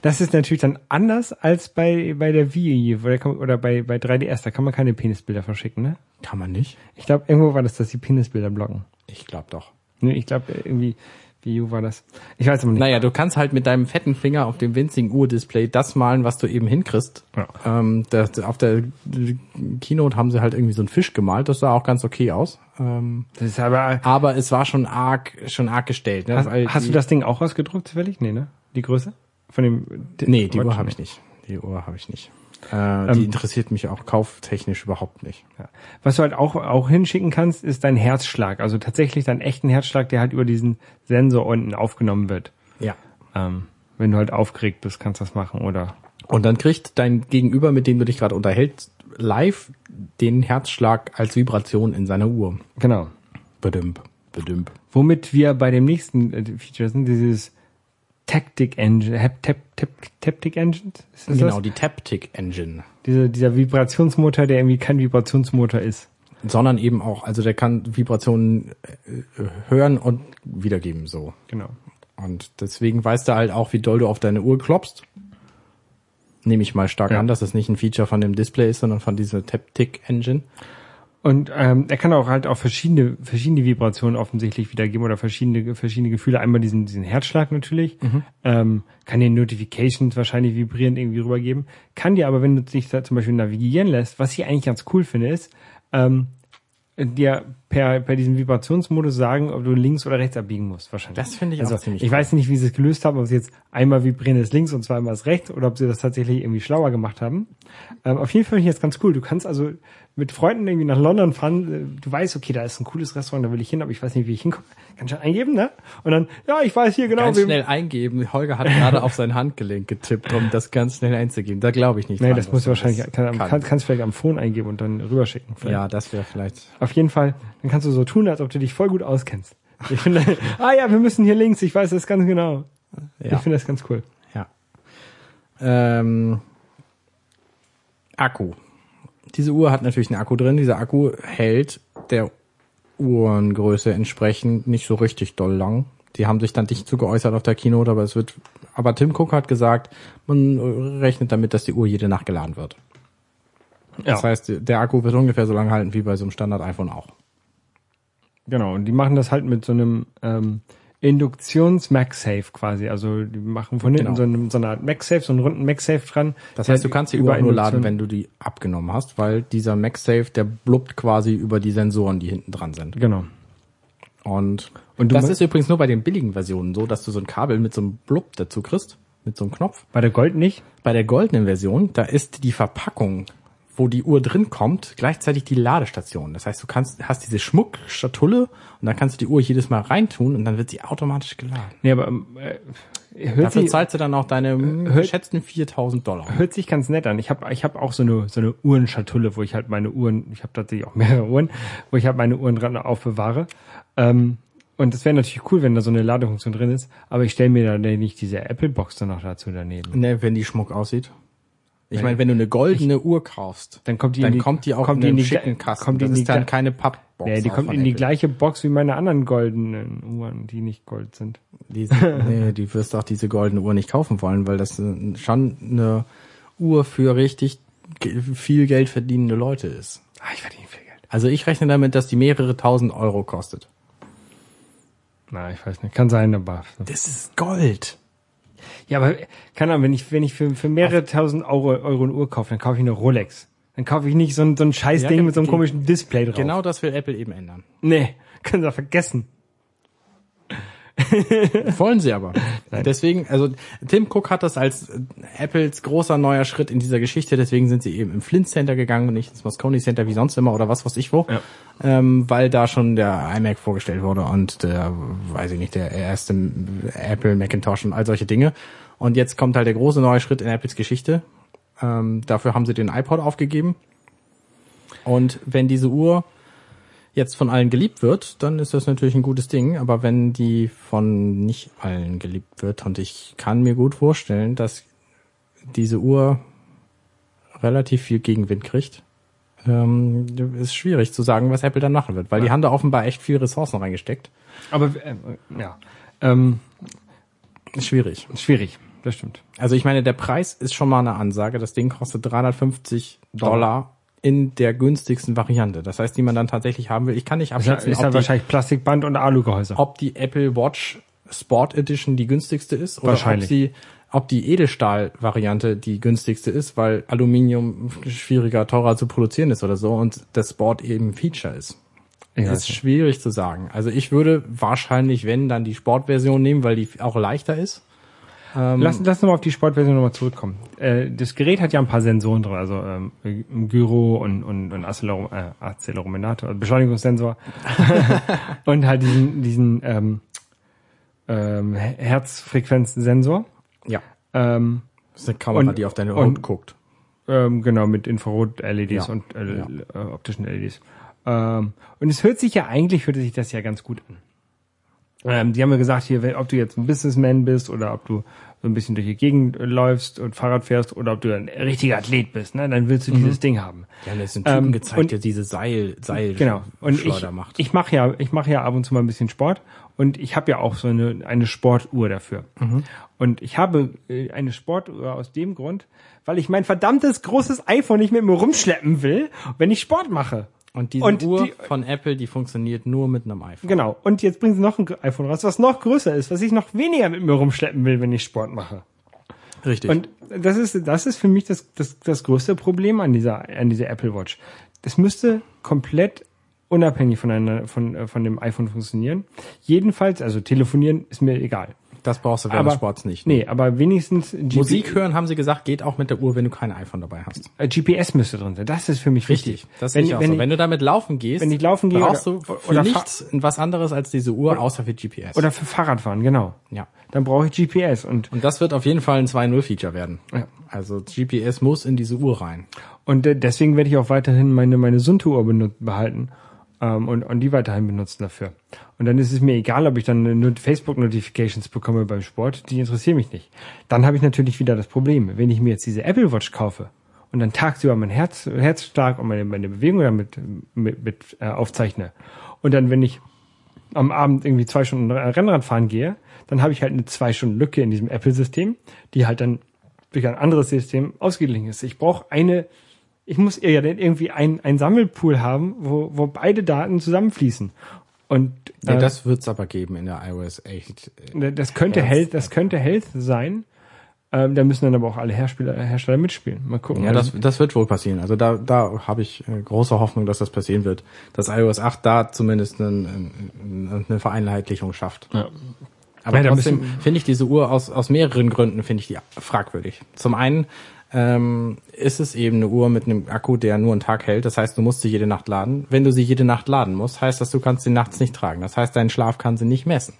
Das ist natürlich dann anders als bei, bei der Wii oder, bei, bei 3DS. Da kann man keine Penisbilder verschicken, ne? Kann man nicht? Ich glaube, irgendwo war das, dass die Penisbilder blocken. Ich glaube doch. Ne, ich glaube, irgendwie, Wii U war das. Ich weiß aber nicht. Naja, du kannst halt mit deinem fetten Finger auf dem winzigen Urdisplay das malen, was du eben hinkriegst. Ja. Ähm, das, auf der Keynote haben sie halt irgendwie so einen Fisch gemalt, das sah auch ganz okay aus. Ähm, Das ist aber, aber es war schon arg, schon arg gestellt. Ne? hast, Weil hast du das Ding auch ausgedruckt zufällig? Nee, ne? Die Größe? Von dem, Nee, die Uhr habe ich nicht. Die Uhr habe ich nicht. Äh, die interessiert mich auch kauftechnisch überhaupt nicht. Ja. Was du halt auch, auch hinschicken kannst, ist dein Herzschlag. Also tatsächlich deinen echten Herzschlag, der halt über diesen Sensor unten aufgenommen wird. Ja. Ähm, wenn du halt aufgeregt bist, kannst du das machen oder Und dann kriegt dein Gegenüber, mit dem du dich gerade unterhältst, live den Herzschlag als Vibration in seiner Uhr. genau. Bedümp, bedümp. Womit wir bei dem nächsten äh, Feature sind, dieses Tactic Engine, Hap, Tap, Tap, Taptic Engine? Ist das Genau, das? die Taptic Engine. Diese, dieser Vibrationsmotor, der irgendwie kein Vibrationsmotor ist. Sondern eben auch, also der kann Vibrationen äh, hören und wiedergeben so. Genau. Und deswegen weißt du halt auch, wie doll du auf deine Uhr klopfst. Nehme ich mal stark Ja. an, dass es nicht ein Feature von dem Display ist, sondern von dieser Taptic Engine. Und ähm, er kann auch halt auch verschiedene verschiedene Vibrationen offensichtlich wiedergeben oder verschiedene verschiedene Gefühle. Einmal diesen diesen Herzschlag natürlich, ähm, kann dir Notifications wahrscheinlich vibrierend irgendwie rübergeben. Kann dir aber, wenn du dich da zum Beispiel navigieren lässt, was ich eigentlich ganz cool finde, ist ähm, dir per per diesem Vibrationsmodus sagen, ob du links oder rechts abbiegen musst. Wahrscheinlich. Das finde ich auch also, ziemlich Ich cool. weiß nicht, wie sie es gelöst haben, ob sie jetzt einmal vibrierendes links und zweimal das rechts oder ob sie das tatsächlich irgendwie schlauer gemacht haben. Ähm, auf jeden Fall finde ich das ganz cool. Du kannst also mit Freunden irgendwie nach London fahren. äh, Du weißt, okay, da ist ein cooles Restaurant, da will ich hin, aber ich weiß nicht, wie ich hinkomme. Kannst du eingeben, ne? Und dann, ja, ich weiß hier genau, Ganz schnell eingeben. Holger hat gerade auf sein Handgelenk getippt, um das ganz schnell einzugeben. Da glaube ich nicht. Nee, dran, das er wahrscheinlich, kann, kann. kann, kannst vielleicht am Phone eingeben und dann rüberschicken. vielleicht. Ja, das wäre vielleicht. Auf jeden Fall, dann kannst du so tun, als ob du dich voll gut auskennst. Ich finde, ah ja, wir müssen hier links, ich weiß das ganz genau. Ja. Ich finde das ganz cool. Ja. Ähm, Akku. Diese Uhr hat natürlich einen Akku drin. Dieser Akku hält der Uhrengröße entsprechend nicht so richtig doll lang. Die haben sich dann nicht zu geäußert auf der Keynote, aber es wird, aber Tim Cook hat gesagt, man rechnet damit, dass die Uhr jede Nacht geladen wird. Ja. Das heißt, der Akku wird ungefähr so lange halten wie bei so einem Standard iPhone auch. Genau, und die machen das halt mit so einem ähm, Induktions-MagSafe quasi. Also die machen von hinten Genau. so, einem, so eine Art MagSafe, so einen runden MagSafe dran. Das heißt, du kannst die Uhr über auch nur laden, wenn du die abgenommen hast, weil dieser MagSafe, der blubbt quasi über die Sensoren, die hinten dran sind. Genau. Und, Und du das ist übrigens nur bei den billigen Versionen so, dass du so ein Kabel mit so einem Blub dazu kriegst, mit so einem Knopf. Bei der Gold nicht? Bei der goldenen Version, da ist die Verpackung, wo die Uhr drin kommt, gleichzeitig die Ladestation. Das heißt, du kannst, hast diese Schmuckschatulle und dann kannst du die Uhr jedes Mal reintun und dann wird sie automatisch geladen. Nee, aber ähm, äh, hört, Dafür sich, zahlst du dann auch deine mm, hört- geschätzten 4000 Dollar. hört sich ganz nett an. Ich habe ich hab auch so eine, so eine Uhrenschatulle, wo ich halt meine Uhren, ich habe tatsächlich auch mehrere Uhren, wo ich halt meine Uhren dran aufbewahre. Ähm, und das wäre natürlich cool, wenn da so eine Ladefunktion drin ist, aber ich stelle mir da nicht diese Apple-Box dann noch dazu daneben. Ne, wenn die Schmuck aussieht. Ich meine, wenn du eine goldene Uhr kaufst, Dann kommt die dann in die, kommt die auch kommt in in die, schicken Kasten. Kommt die das ist dann keine Pappbox. nee, die kommt in die Apple. gleiche Box wie meine anderen goldenen Uhren, die nicht gold sind. Die, nee, die wirst auch diese goldene Uhr nicht kaufen wollen, weil das äh, schon eine Uhr für richtig viel Geld verdienende Leute ist. Ah, ich verdiene viel Geld. Also ich rechne damit, dass die mehrere tausend Euro kostet. Na, ich weiß nicht. Kann sein, aber. Das ist Gold. Ja, aber keine Ahnung, wenn ich, wenn ich für, für mehrere tausend Euro, Euro eine Uhr kaufe, dann kaufe ich eine Rolex. Dann kaufe ich nicht so ein, so ein scheiß Ja, mit so einem komischen Display drauf. Genau das will Apple eben ändern. Nee, können Sie doch vergessen. Wollen sie aber. Deswegen, also Tim Cook hat das als äh, Apples großer neuer Schritt in dieser Geschichte, deswegen sind sie eben im Flint Center gegangen und nicht ins Moscone Center wie sonst immer oder was weiß ich wo, Ja. ähm, weil da schon der iMac vorgestellt wurde und der, weiß ich nicht, der erste Apple Macintosh und all solche Dinge. Und jetzt kommt halt der große neue Schritt in Apples Geschichte. Ähm, dafür haben sie den iPod aufgegeben. Und wenn diese Uhr jetzt von allen geliebt wird, dann ist das natürlich ein gutes Ding. Aber wenn die von nicht allen geliebt wird, und ich kann mir gut vorstellen, dass diese Uhr relativ viel Gegenwind kriegt, ähm, ist schwierig zu sagen, was Apple dann machen wird, weil die haben da offenbar echt viel Ressourcen reingesteckt. Aber, äh, ja. Ähm, schwierig. schwierig. Das stimmt. Also ich meine, der Preis ist schon mal eine Ansage. Das Ding kostet 350 Dollar in der günstigsten Variante. Das heißt, die man dann tatsächlich haben will. Ich kann nicht Ist ja, abschätzen, ist ob ja die wahrscheinlich Plastikband und Alugehäuse. ob die Apple Watch Sport Edition die günstigste ist oder ob sie ob die Edelstahl-Variante die günstigste ist, weil Aluminium schwieriger, teurer zu produzieren ist oder so und das Sport eben Feature ist. Ja, ist schwierig zu sagen. Also ich würde wahrscheinlich, wenn, dann die Sportversion nehmen, weil die auch leichter ist. Lass, lass uns mal auf die Sportversion nochmal zurückkommen. Äh, das Gerät hat ja ein paar Sensoren drin, also ähm, Gyro und, und, und Accelerom, äh, Accelerometer, also Beschleunigungssensor und halt diesen, diesen ähm, ähm, Herzfrequenzsensor. Ja. Ähm, Das ist eine Kamera, Und- die auf deine Haut guckt. ähm, genau, mit Infrarot-LEDs Ja. und äh, äh, optischen LEDs. Ähm, und es hört sich ja eigentlich, hört sich das ja ganz gut an. Ähm, die haben ja gesagt, hier, ob du jetzt ein Businessman bist oder ob du so ein bisschen durch die Gegend äh, läufst und Fahrrad fährst oder ob du ein richtiger Athlet bist, ne, dann willst du dieses Ding haben. Haben jetzt einen Typen Ähm, gezeigt, und- der diese Seil, Seil Genau. Und ich, macht. ich mache ja, ich mache ja ab und zu mal ein bisschen Sport und ich habe ja auch so eine eine Sportuhr dafür. Mhm. Und ich habe äh, eine Sportuhr aus dem Grund, weil ich mein verdammtes großes iPhone nicht mit mir rumschleppen will, wenn ich Sport mache. Und diese und Uhr die- von Apple, die funktioniert nur mit einem iPhone. Genau. Und jetzt bringen sie noch ein iPhone raus, was noch größer ist, was ich noch weniger mit mir rumschleppen will, wenn ich Sport mache. Richtig. Und das ist, das ist für mich das, das, das größte Problem an dieser, an dieser Apple Watch. Das müsste komplett unabhängig von, äh, von dem iPhone funktionieren. Jedenfalls, also telefonieren ist mir egal. Das brauchst du während Aber, des Sports nicht. Nee, aber wenigstens GP Musik hören, haben sie gesagt, geht auch mit der Uhr, wenn du kein iPhone dabei hast. äh, GPS müsste drin sein. Das ist für mich wichtig. Das wenn, ich auch wenn, so. Wenn du damit laufen gehst, wenn ich laufen gehe brauchst oder- du für oder nichts was anderes als diese Uhr, außer für GPS. oder für Fahrradfahren, genau. ja. Dann brauche ich GPS und Und das wird auf jeden Fall ein 2.0-Feature werden. Ja. Also GPS muss in diese Uhr rein. Und deswegen werde ich auch weiterhin meine, meine Sunto-Uhr behalten ähm, und, und die weiterhin benutzen dafür. Und dann ist es mir egal, ob ich dann Not- Facebook-Notifications bekomme beim Sport, die interessieren mich nicht. Dann habe ich natürlich wieder das Problem, wenn ich mir jetzt diese Apple Watch kaufe und dann tagsüber mein Herz, Herzschlag und meine, meine Bewegung damit mit, mit äh, aufzeichne. Und dann, wenn ich am Abend irgendwie zwei Stunden Rennrad fahren gehe, dann habe ich halt eine zwei Stunden Lücke in diesem Apple-System, die halt dann durch ein anderes System ausgeglichen ist. Ich brauche eine, ich muss ja dann irgendwie ein, ein Sammelpool haben, wo, wo beide Daten zusammenfließen. Und Ja, äh, das wird's aber geben in der iOS 8. das könnte Health. Health, das könnte Health sein. Ähm, da müssen dann aber auch alle Hersteller, Hersteller mitspielen. Mal gucken. Ja, das, das wird wohl passieren. Also da, da habe ich äh, große Hoffnung, dass das passieren wird. Dass iOS 8 da zumindest einen, eine Vereinheitlichung schafft. ja. Aber Ja, da trotzdem müssen- finde ich diese Uhr aus, aus mehreren Gründen finde ich die fragwürdig. Zum einen ähm, ist es eben eine Uhr mit einem Akku, der nur einen Tag hält. Das heißt, du musst sie jede Nacht laden. Wenn du sie jede Nacht laden musst, heißt das, du kannst sie nachts nicht tragen. Das heißt, dein Schlaf kann sie nicht messen.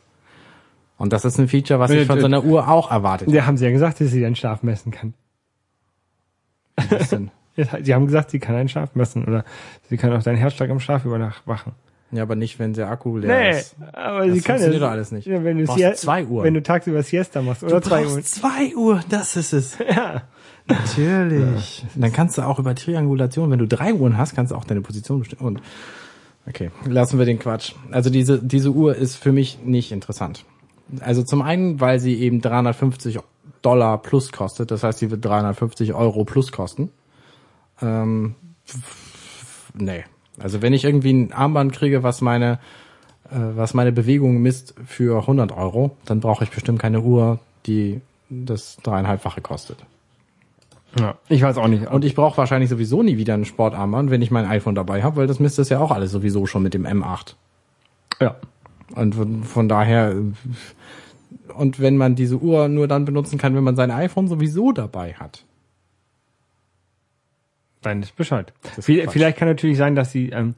Und das ist ein Feature, was ich von so einer Uhr auch erwartet Ja, haben sie ja gesagt, dass sie den Schlaf messen kann. habe. Was denn? Sie haben gesagt, sie kann einen Schlaf messen oder sie kann auch deinen Herzschlag im Schlaf überwachen. Ja, aber nicht, wenn der Akku leer Nee, ist. aber Das sie kann funktioniert es. doch alles nicht. Ja, wenn du, Brauchst Sie zwei Uhren. Wenn du tagsüber Siesta machst oder zwei Uhr. zwei Uhr, das ist es. Ja. Natürlich. Dann kannst du auch über Triangulation, wenn du drei Uhren hast, kannst du auch deine Position bestimmen. Und okay, lassen wir den Quatsch. Also diese diese Uhr ist für mich nicht interessant. Also zum einen, weil sie eben 350 Dollar plus kostet, das heißt, sie wird 350 Euro plus kosten. Ähm, nee. Also wenn ich irgendwie ein Armband kriege, was meine äh, was meine Bewegung misst für 100 Euro, dann brauche ich bestimmt keine Uhr, die das dreieinhalbfache kostet. Ja, ich weiß auch nicht. Und ich brauche wahrscheinlich sowieso nie wieder einen Sportarmband, wenn ich mein iPhone dabei habe, weil das misst es ja auch alles sowieso schon mit dem M8. ja. Und von, daher, und wenn man diese Uhr nur dann benutzen kann, wenn man sein iPhone sowieso dabei hat. Dann ist Bescheid. ist. Vielleicht kann natürlich sein, dass sie, ähm,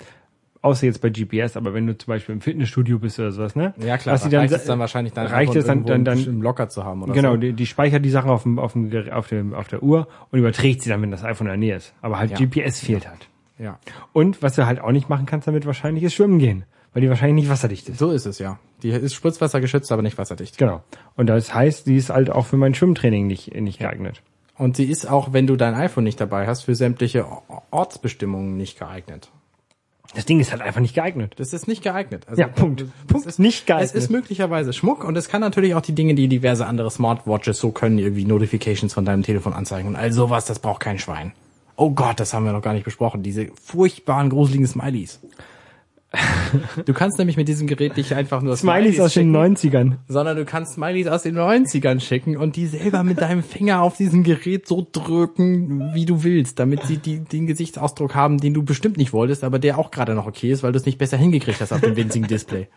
außer jetzt bei GPS, aber wenn du zum Beispiel im Fitnessstudio bist oder sowas, ne? Ja klar, dann, reicht es dann wahrscheinlich dann reicht es dann, dann, dann, im Locker zu haben oder genau, so. die, die speichert die Sachen auf dem, auf dem, auf dem, auf der Uhr und überträgt sie dann, wenn das iPhone in der Nähe ist. Aber halt Ja. GPS fehlt halt. Ja, Und was du halt auch nicht machen kannst damit wahrscheinlich ist schwimmen gehen, weil die wahrscheinlich nicht wasserdicht ist. so ist es ja. Die ist spritzwassergeschützt, aber nicht wasserdicht. Genau. Und das heißt, die ist halt auch für mein Schwimmtraining nicht, nicht geeignet. Und sie ist auch, wenn du dein iPhone nicht dabei hast, für sämtliche Ortsbestimmungen nicht geeignet. Das Ding ist halt einfach nicht geeignet. Das ist nicht geeignet. Also, Ja, Punkt. Punkt. Ist, Nicht geeignet. Es ist möglicherweise Schmuck und es kann natürlich auch die Dinge, die diverse andere Smartwatches so können, irgendwie Notifications von deinem Telefon anzeigen und all sowas, das braucht kein Schwein. Oh Gott, das haben wir noch gar nicht besprochen. Diese furchtbaren, gruseligen Smileys. Du kannst nämlich mit diesem Gerät nicht einfach nur Smileys aus den schicken, 90ern. sondern du kannst Smileys aus den 90ern schicken und die selber mit deinem Finger auf diesem Gerät so drücken, wie du willst, damit sie die, den Gesichtsausdruck haben, den du bestimmt nicht wolltest, aber der auch gerade noch okay ist, weil du es nicht besser hingekriegt hast auf dem winzigen Display.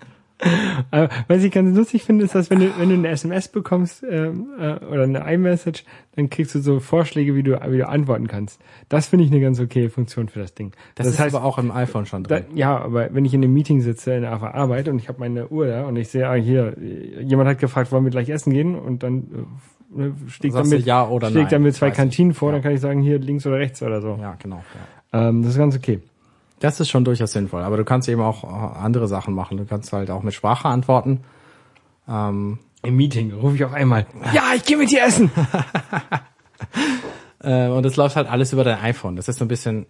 Aber was ich ganz lustig finde, ist, dass wenn du, wenn du eine SMS bekommst ähm, äh, oder eine iMessage, dann kriegst du so Vorschläge, wie du, wie du antworten kannst. Das finde ich eine ganz okay Funktion für das Ding. Das, ist aber auch im iPhone schon da, drin. ja, aber wenn ich in einem Meeting sitze in der Arbeit und ich habe meine Uhr da und ich sehe, ah, hier, jemand hat gefragt, wollen wir gleich essen gehen und dann äh, Sagst du damit, ja oder damit zwei. Kantinen vor, Ja. dann kann ich sagen, hier links oder rechts oder so. Ja, genau. Ja. Ähm, das ist ganz okay. Das ist schon durchaus sinnvoll, aber du kannst eben auch äh, andere Sachen machen. Du kannst halt auch mit Sprache antworten. Ähm, Im Meeting rufe ich auch einmal, ja, ich gehe mit dir essen. äh, und es läuft halt alles über dein iPhone. Das ist so ein bisschen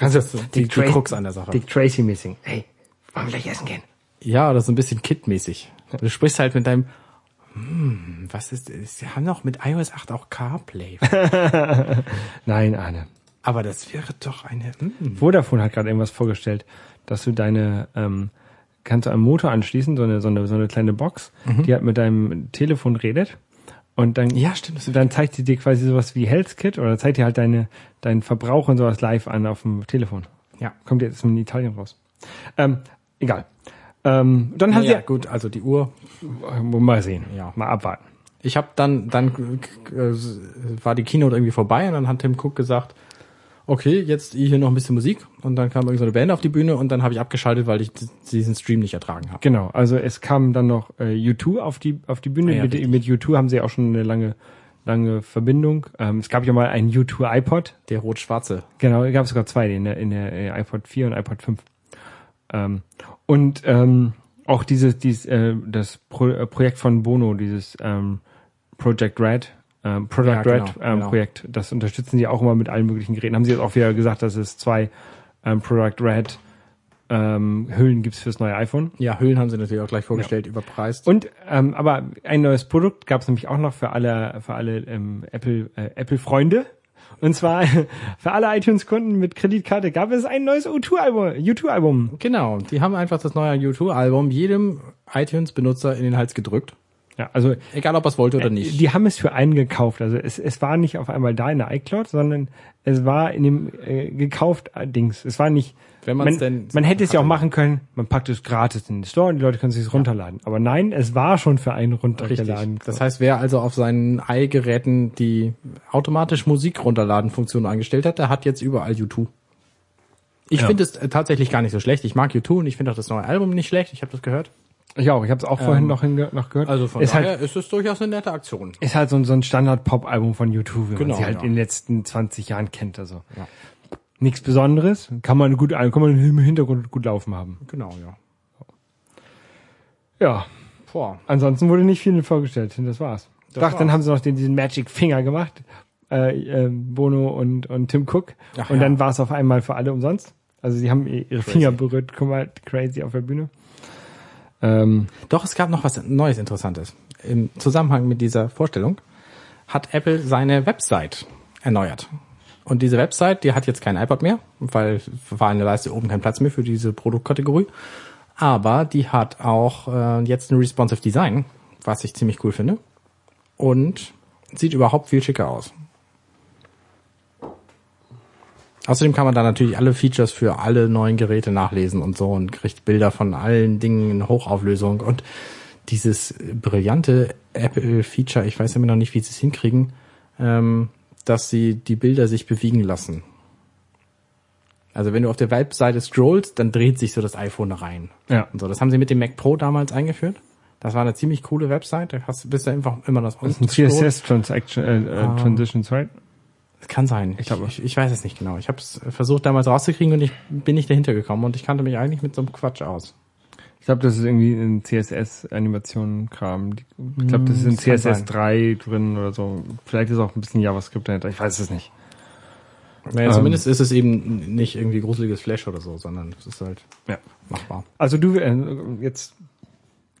das ist die, die Tra- Krux an der Sache. Dick Tracy missing. Hey, wollen wir gleich essen gehen? Ja, oder so ein bisschen Kit-mäßig. Du sprichst halt mit deinem, hm, was ist, sie haben doch mit iOS 8 auch CarPlay. Nein, Arne. Aber das wäre doch eine, hm. Vodafone hat gerade irgendwas vorgestellt, dass du deine ähm, kannst du am Motor anschließen, so eine so eine so eine kleine Box, die halt mit deinem Telefon redet und dann Ja, stimmt, dann zeigt sie dir quasi sowas wie Health Kit oder zeigt dir halt deine deinen Verbrauch und sowas live an auf dem Telefon. Ja. Kommt jetzt in Italien raus. Ähm, egal. Ähm, dann hat Ja, sie gut, also die Uhr. mal sehen, Ja. mal abwarten. Ich habe dann, dann äh, war die Keynote irgendwie vorbei und dann hat Tim Cook gesagt, okay, jetzt hier noch ein bisschen Musik und dann kam irgend so eine Band auf die Bühne und dann habe ich abgeschaltet, weil ich diesen Stream nicht ertragen habe. Genau, also es kam dann noch äh, U2 auf die auf die Bühne. Ah ja, mit, richtig. mit U2 haben sie auch schon eine lange lange Verbindung. Ähm, es gab ja mal einen U2 iPod. Der rot-schwarze. Genau, gab es sogar zwei, in der, in der äh, iPod 4 und iPod 5. Ähm, und ähm, auch dieses, dieses äh, das Pro äh, Projekt von Bono, dieses ähm, Project Red, ähm, Product Ja, genau, Red ähm, genau. Projekt. Das unterstützen sie auch immer mit allen möglichen Geräten. Haben sie jetzt auch wieder gesagt, dass es zwei ähm, Product Red ähm, Hüllen gibt's fürs neue iPhone. Ja, Hüllen haben sie natürlich auch gleich vorgestellt, überpreist. Und ähm, aber ein neues Produkt gab es nämlich auch noch für alle für alle ähm, Apple äh, Apple Freunde. Und zwar für alle iTunes-Kunden mit Kreditkarte gab es ein neues U2-Album. U2-Album. Genau, die haben einfach das neue U2-Album jedem iTunes-Benutzer in den Hals gedrückt. Ja, also Egal, ob er es wollte oder nicht. die haben es für einen gekauft. Also es, es war nicht auf einmal da in der iCloud, sondern es war in dem äh, gekauft äh, Dings. Es war nicht. Wenn man's man, denn man hätte es ja auch machen können. Man packt es gratis in den Store und die Leute können es sich runterladen. Aber nein, es war schon für einen runtergeladen. Richtig. Das heißt, wer also auf seinen i-Geräten die automatisch Musik runterladen Funktion eingestellt hat, der hat jetzt überall U2. Ich Ja. finde es äh, tatsächlich gar nicht so schlecht. Ich mag U2 und ich finde auch das neue Album nicht schlecht. Ich habe das gehört. Ich auch. Ich habe es auch vorhin noch, hinge noch gehört. Ähm, Also von ist daher halt, ist es durchaus eine nette Aktion. ist halt so ein, so ein Standard-Pop-Album von YouTube, wie Genau, man sie halt ja. in den letzten 20 Jahren kennt. Also Ja. nichts Besonderes. Kann man gut, kann man im Hintergrund gut laufen haben. Genau, ja. Ja. Boah. Ansonsten wurde nicht viel vorgestellt. Das war's. Das dann war's. haben sie noch den, diesen Magic Finger gemacht. Äh, äh, Bono und, und Tim Cook. Ach und ja. dann war es auf einmal für alle umsonst. Also sie haben ihre Finger berührt. Guck mal, crazy auf der Bühne. Ähm, Doch, es gab noch was Neues Interessantes. Im Zusammenhang mit dieser Vorstellung hat Apple seine Website erneuert. Und diese Website, die hat jetzt kein iPod mehr, weil war in der Leiste oben kein Platz mehr für diese Produktkategorie. Aber die hat auch äh, jetzt ein responsive Design, was ich ziemlich cool finde. Und sieht überhaupt viel schicker aus. Außerdem kann man da natürlich alle Features für alle neuen Geräte nachlesen und so und kriegt Bilder von allen Dingen in Hochauflösung und dieses brillante Apple-Feature, ich weiß immer noch nicht, wie sie es hinkriegen, ähm, dass sie die Bilder sich bewegen lassen. Also wenn du auf der Webseite scrollst, dann dreht sich so das iPhone rein. ja. Und so, das haben sie mit dem Mac Pro damals eingeführt. Das war eine ziemlich coole Website. Da hast, bist du einfach immer das Das sind CSS Transaction, äh, äh, Transitions, right? Das kann sein. Ich, glaube. ich, ich weiß es nicht genau. Ich habe es versucht damals rauszukriegen und ich bin nicht dahinter gekommen und ich kannte mich eigentlich mit so einem Quatsch aus. Ich glaube, das ist irgendwie ein CSS-Animation-Kram. Ich glaube, das ist in das CSS 3 drin oder so. Vielleicht ist auch ein bisschen JavaScript dahinter. Ich weiß es nicht. Naja, Ähm. zumindest ist es eben nicht irgendwie gruseliges Flash oder so, sondern es ist halt Ja. machbar. Also du, äh, jetzt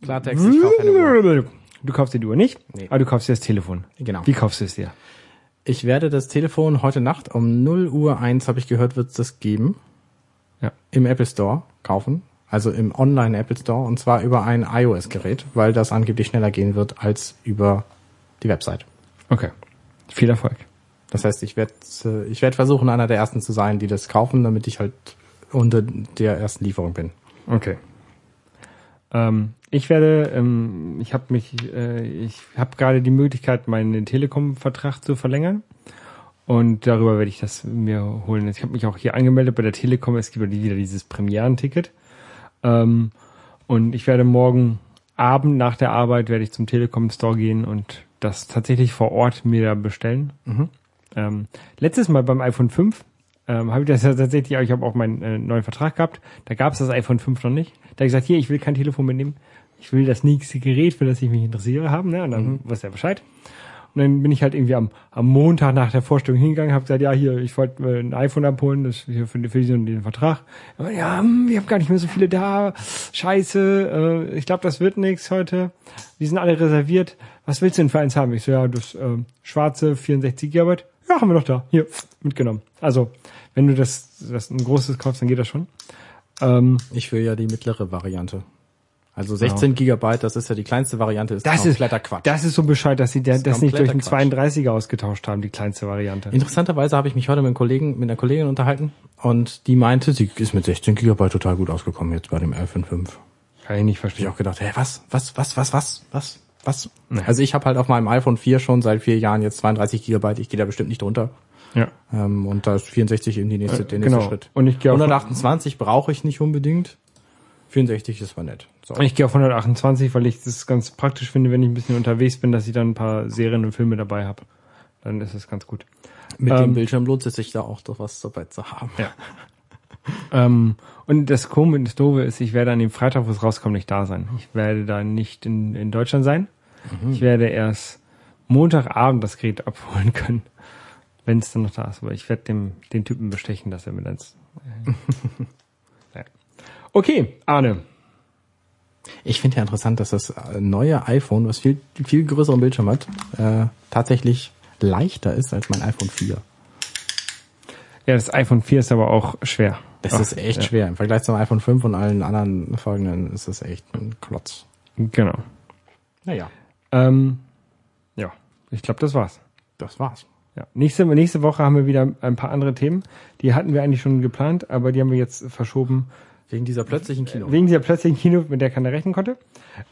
Klartext, ich kaufe eine Uhr. Du kaufst dir die Uhr nicht, Nee. aber du kaufst dir das Telefon. Genau. Wie kaufst du es dir? Ich werde das Telefon heute Nacht um 0 Uhr 1, habe ich gehört, wird es das geben. Ja. Im Apple Store kaufen. Also im Online Apple Store und zwar über ein iOS-Gerät, weil das angeblich schneller gehen wird als über die Website. Okay. Viel Erfolg. Das heißt, ich werde äh, ich werd versuchen, einer der ersten zu sein, die das kaufen, damit ich halt unter der ersten Lieferung bin. Okay. Ähm, ich werde, ähm, ich habe mich, äh, ich habe gerade die Möglichkeit, meinen Telekom-Vertrag zu verlängern. Und darüber werde ich das mir holen. Ich habe mich auch hier angemeldet bei der Telekom. Es gibt wieder dieses Premierenticket. Ähm, und ich werde morgen Abend nach der Arbeit werde ich zum Telekom Store gehen und das tatsächlich vor Ort mir da bestellen. Ähm, letztes Mal beim iPhone 5 ähm, habe ich das ja tatsächlich, ich habe auch meinen äh, neuen Vertrag gehabt. Da gab es das iPhone 5 noch nicht. Da habe ich gesagt, hier, ich will kein Telefon mitnehmen. Ich will das nächste Gerät, für das ich mich interessiere, haben. Ne? Und dann mhm. weiß er Bescheid. Und dann bin ich halt irgendwie am, am Montag nach der Vorstellung hingegangen, habe gesagt, ja, hier, ich wollte äh, ein iPhone abholen, das hier für, für diesen, den Vertrag. Aber, ja, hm, wir haben gar nicht mehr so viele da. Scheiße, äh, ich glaube, das wird nichts heute. Die sind alle reserviert. Was willst du denn für eins haben? Ich so, ja, das äh, schwarze 64 Gigabyte. Ja, haben wir doch da. Hier, mitgenommen. Also, wenn du das, das ein großes kaufst, dann geht das schon. Ähm, Ich will ja die mittlere Variante. Also 16 Gigabyte, das ist ja die kleinste Variante, ist das ist kompletter Quatsch. Das ist so Bescheid, dass sie der, das nicht durch einen kompletter 32er ausgetauscht haben, die kleinste Variante. Interessanterweise habe ich mich heute mit einem Kollegen, mit einer Kollegin unterhalten und die meinte, sie ist mit 16 Gigabyte total gut ausgekommen jetzt bei dem iPhone 5. Kann ich nicht Ich verstehen. auch gedacht, hä, was, was, was, was, was, was, was? Also ich habe halt auf meinem iPhone 4 schon seit vier Jahren jetzt 32 Gigabyte, ich gehe da bestimmt nicht drunter. Ja. Ähm, und da ist 64 eben die nächste, der nächste genau. Schritt. Und ich gehe auf, 128 brauche ich nicht unbedingt. 64 ist mal nett. So. ich gehe auf 128, weil ich das ganz praktisch finde, wenn ich ein bisschen unterwegs bin, dass ich dann ein paar Serien und Filme dabei habe. Dann ist es ganz gut. Mit ähm, dem Bildschirm lohnt es sich da auch doch was dabei zu haben. Ja. Ähm, und das Komische und das Doofe ist, ich werde an dem Freitag, wo es rauskommt, nicht da sein. Ich werde da nicht in, in Deutschland sein. Ich werde erst Montagabend das Gerät abholen können, wenn es dann noch da ist. Aber ich werde dem den Typen bestechen, dass er mir das. Äh, ja. Okay, Arne. Ich finde ja interessant, dass das neue iPhone, was viel, viel größeren Bildschirm hat, äh, tatsächlich leichter ist als mein iPhone 4. Ja, das iPhone 4 ist aber auch schwer. Das Ach, ist echt ja. schwer. Im Vergleich zum iPhone 5 und allen anderen folgenden ist das echt ein Klotz. Genau. Naja, Ähm, ja, ich glaube, das war's. das war's. Ja. Nächste, nächste Woche haben wir wieder ein paar andere Themen. Die hatten wir eigentlich schon geplant, aber die haben wir jetzt verschoben. Wegen dieser plötzlichen Kino. Wegen dieser plötzlichen Kino, mit der keiner rechnen konnte.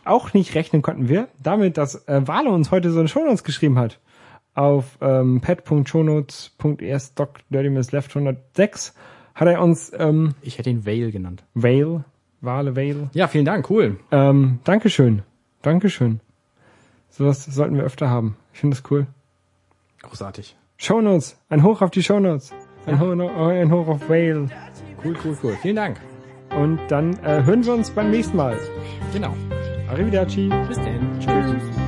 Auch nicht rechnen konnten wir damit, dass äh, Wale uns heute so eine Shownotes geschrieben hat. Auf ähm, dirty left 106 hat er uns ähm, Ich hätte ihn Vale genannt. Whale, Wale, Whale. Ja, vielen Dank, cool. Ähm, Dankeschön. Dankeschön. Sowas sollten wir öfter haben. Ich finde das cool. Großartig. Shownotes. Ein Hoch auf die Shownotes. Ein, Ho ein Hoch auf Whale. Cool, cool, cool. Vielen Dank. Und dann äh, hören wir uns beim nächsten Mal. Genau. Arrivederci. Bis dann. Tschüss.